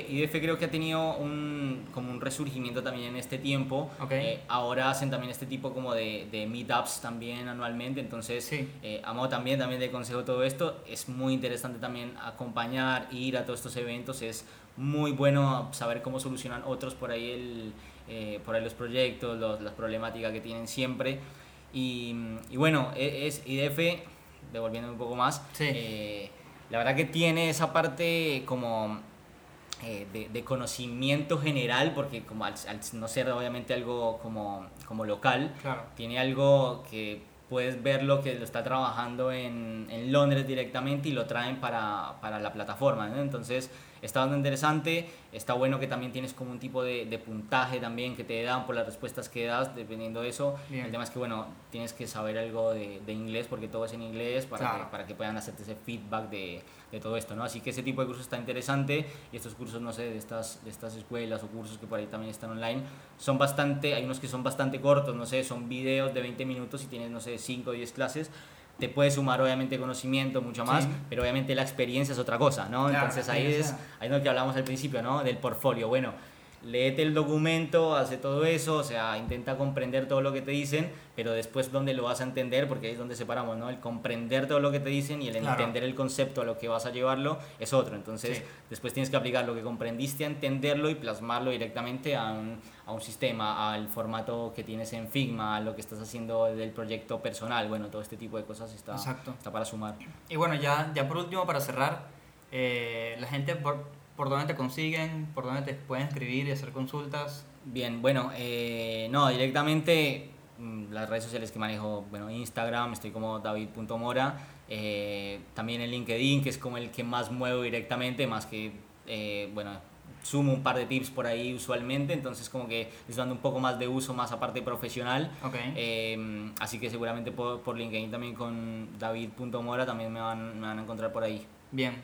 IDF creo que ha tenido un, como un resurgimiento también en este tiempo. Ok. Eh, ahora hacen también este tipo como de, de meetups también anualmente. Entonces, Sí. eh, a modo también, también de consejo todo esto, es muy interesante también acompañar, ir a todos estos eventos. Es muy bueno saber cómo solucionan otros por ahí, el, eh, por ahí los proyectos, los- las problemáticas que tienen siempre. Y, y bueno, e- es IDF, devolviendo un poco más, Sí. eh, la verdad que tiene esa parte como eh, de, de conocimiento general, porque como al, al no ser obviamente algo como, como local, Claro. tiene algo que puedes verlo que lo está trabajando en, en Londres directamente y lo traen para, para la plataforma. ¿no? Entonces está bastante interesante, está bueno que también tienes como un tipo de, de puntaje también que te dan por las respuestas que das, dependiendo de eso. Bien. El tema es que bueno, tienes que saber algo de, de inglés porque todo es en inglés para, Claro. que, para que puedan hacerte ese feedback de, de todo esto. ¿no? Así que ese tipo de cursos está interesante y estos cursos, no sé, de estas, de estas escuelas o cursos que por ahí también están online, son bastante, hay unos que son bastante cortos, no sé, son videos de 20 minutos y tienes, no sé, 5 o 10 clases. Te puede sumar obviamente conocimiento, mucho más, Sí. pero obviamente la experiencia es otra cosa, ¿no? Claro, Entonces ahí es, ahí es lo que hablamos al principio, ¿no? Del portfolio. Bueno, léete el documento, hace todo eso, o sea, intenta comprender todo lo que te dicen, pero después dónde lo vas a entender, porque ahí es donde separamos, ¿no? El comprender todo lo que te dicen y el Claro. entender el concepto a lo que vas a llevarlo es otro. Entonces, Sí. después tienes que aplicar lo que comprendiste a entenderlo y plasmarlo directamente a un, a un sistema, al formato que tienes en Figma, a lo que estás haciendo del proyecto personal. Bueno, todo este tipo de cosas está, Exacto. está para sumar. Y bueno, ya, ya por último, para cerrar, eh, la gente por, por dónde te consiguen, por dónde te pueden escribir y hacer consultas. Bien, bueno, eh, no, directamente mm, las redes sociales que manejo, bueno, Instagram, estoy como david.mora, eh, también en LinkedIn, que es como el que más muevo directamente, más que, eh, bueno, sumo un par de tips por ahí usualmente, entonces como que les dando un poco más de uso, más aparte profesional. Ok. Eh, así que seguramente por, por LinkedIn también con david.mora también me van, me van a encontrar por ahí. Bien,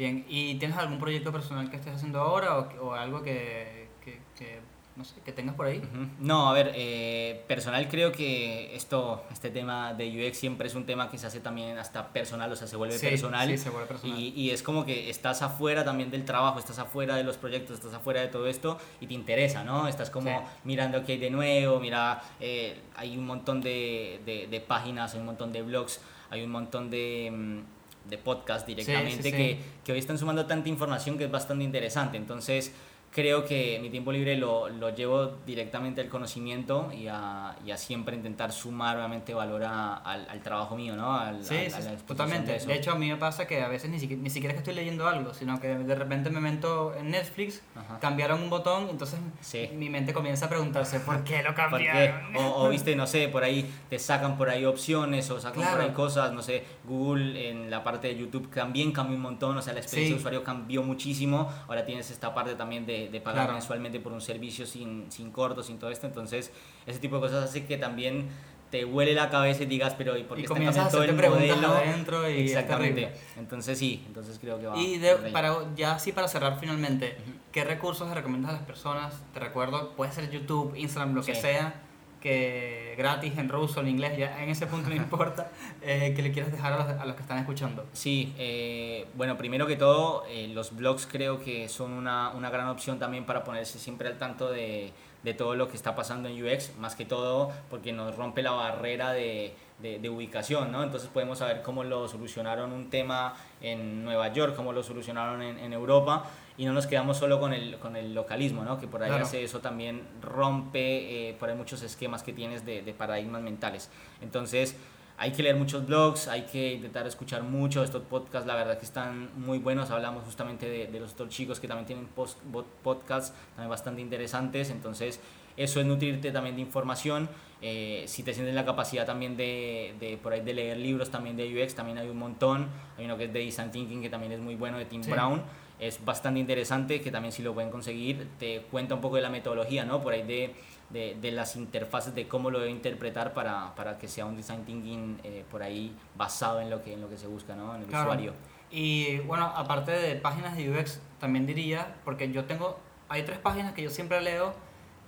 bien. ¿Y tienes algún proyecto personal que estés haciendo ahora o, o algo que, que, que, no sé, que tengas por ahí? No, a ver, eh, personal creo que esto, este tema de UX siempre es un tema que se hace también hasta personal, o sea, se vuelve Sí, personal. sí, se vuelve personal. Y, y es como que estás afuera también del trabajo, estás afuera de los proyectos, estás afuera de todo esto y te interesa, ¿no? Estás como Sí. mirando qué hay de nuevo, mira, eh, hay un montón de, de, de páginas, hay un montón de blogs, hay un montón de... de podcast directamente sí, sí. Que, que hoy están sumando tanta información que es bastante interesante. Entonces, creo que mi tiempo libre lo, lo llevo directamente al conocimiento y a, y a siempre intentar sumar obviamente valor a- al, al trabajo mío, ¿no? Al- Sí, a- sí, totalmente. eso. De hecho, a mí me pasa que a veces ni siquiera, ni siquiera es que estoy leyendo algo, sino que de repente me meto en Netflix, Ajá. cambiaron un botón, entonces Sí. mi mente comienza a preguntarse ¿por qué lo ¿Por qué? cambiaron? O, o, viste, no sé, por ahí te sacan por ahí opciones o sacan por Claro. ahí cosas, no sé, Google en la parte de YouTube también cambió un montón, o sea, la experiencia Sí. de usuario cambió muchísimo, ahora tienes esta parte también de, de pagar Claro. mensualmente por un servicio sin, sin cortos, sin todo esto, entonces ese tipo de cosas hace que también te huele la cabeza y digas, pero ¿y por qué Y está cambiando todo el modelo? adentro y Exactamente. Entonces sí, entonces creo que va. Y de- para, ya así para cerrar finalmente, ¿qué recursos le recomiendas a las personas? Te recuerdo, puede ser YouTube, Instagram, lo que sea, que gratis, en ruso, en inglés, ya en ese punto no importa, eh, que le quieras dejar a los, a los que están escuchando. Sí, eh, bueno, primero que todo, eh, los blogs creo que son una, una gran opción también para ponerse siempre al tanto de, de todo lo que está pasando en UX, más que todo porque nos rompe la barrera de, de- de ubicación, ¿no? Entonces podemos saber cómo lo solucionaron un tema en Nueva York, cómo lo solucionaron en, en Europa y no nos quedamos solo con el, con el localismo, ¿no? Que por ahí Claro. hace eso también rompe eh, por ahí muchos esquemas que tienes de, de paradigmas mentales. Entonces, hay que leer muchos blogs, hay que intentar escuchar mucho. Estos podcasts, la verdad que están muy buenos. Hablamos justamente de, de los otros chicos que también tienen post, podcasts también bastante interesantes. Entonces, eso es nutrirte también de información. Eh, si te sientes la capacidad también de, de por ahí de leer libros también de UX, también hay un montón. Hay uno que es de Design Thinking, que también es muy bueno, de Tim Sí. Brown. Es bastante interesante, que también si lo pueden conseguir, te cuenta un poco de la metodología, ¿no? Por ahí de, de, de las interfaces, de cómo lo debe interpretar para, para que sea un design thinking eh, por ahí basado en lo que, en lo que se busca, ¿no? En el Claro. usuario. Y bueno, aparte de páginas de UX, también diría, porque yo tengo, hay tres páginas que yo siempre leo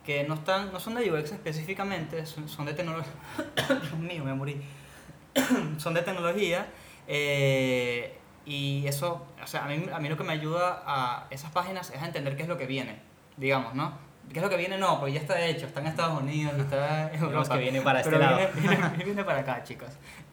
que no están, no son de UX específicamente, son, son de tecnología. Dios mío, me morí. son de tecnología. eh, y eso, o sea, a mí, a mí lo que me ayuda a esas páginas es a entender qué es lo que viene, digamos, ¿no? ¿Qué es lo que viene? No, porque ya está hecho, está en Estados Unidos, está en Europa. que viene para este lado. Viene, viene- viene para acá, chicos,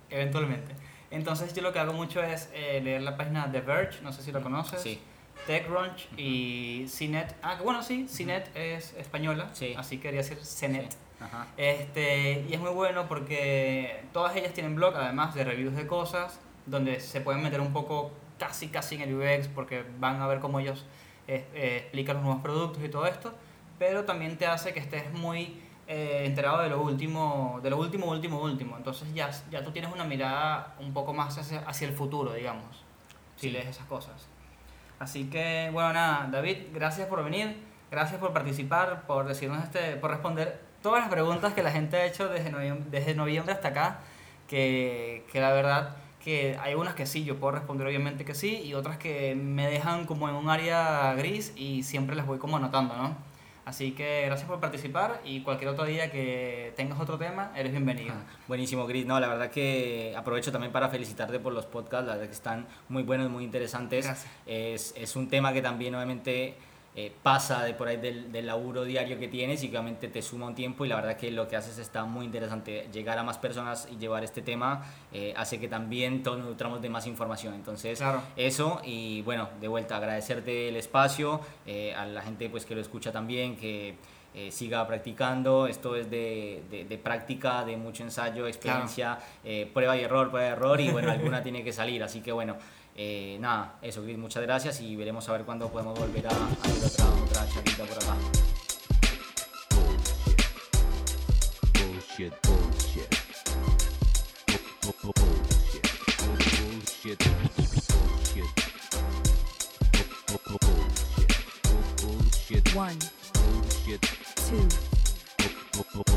eventualmente. Entonces yo lo que hago mucho es eh, leer la página The Verge, no sé si lo conoces. Sí. TechCrunch y CNET. Ah, bueno, sí, CNET es española, Sí. así quería decir CNET. Sí. Ajá. Este, y es muy bueno porque todas ellas tienen blog, además de reviews de cosas, donde se pueden meter un poco casi casi en el UX porque van a ver cómo ellos eh, eh, explican los nuevos productos y todo esto, pero también te hace que estés muy eh, enterado de lo último, de lo último, último, último. Entonces ya, ya tú tienes una mirada un poco más hacia, hacia el futuro, digamos, si Sí. lees esas cosas. Así que, bueno, nada, David, gracias por venir, gracias por participar, por decirnos este, por responder todas las preguntas que la gente ha hecho desde noviembre, desde noviembre hasta acá, que, que la verdad que hay unas que sí, yo puedo responder obviamente que sí, y otras que me dejan como en un área gris y siempre las voy como anotando, ¿no? Así que gracias por participar y cualquier otro día que tengas otro tema, eres bienvenido. Ah, Buenísimo, Gris. No, la verdad que aprovecho también para felicitarte por los podcasts, la verdad que están muy buenos, muy interesantes. Gracias. Es, es un tema que también obviamente eh, pasa de por ahí del, del laburo diario que tienes y obviamente te suma un tiempo y la verdad que lo que haces está muy interesante. Llegar a más personas y llevar este tema eh, hace que también todos nos nutramos de más información. Entonces, Claro. eso y bueno, de vuelta agradecerte el espacio, eh, a la gente pues que lo escucha también, que eh, siga practicando, esto es de, de- de práctica, de mucho ensayo, experiencia, eh, prueba y error, prueba y error y bueno, alguna tiene que salir, así que bueno, eh, nada, eso Chris, muchas gracias y veremos a ver cuándo podemos volver a, a hacer otra, otra charlita por acá. Bullshit, bullshit. Bu- bu- Bullshit. Bullshit. Bullshit. Bu- bu- Bullshit. Bullshit. One, Bullshit. two,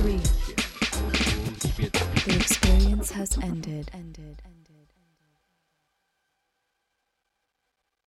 Three. Bullshit. Bullshit. the experience has ended. Ended. Ended.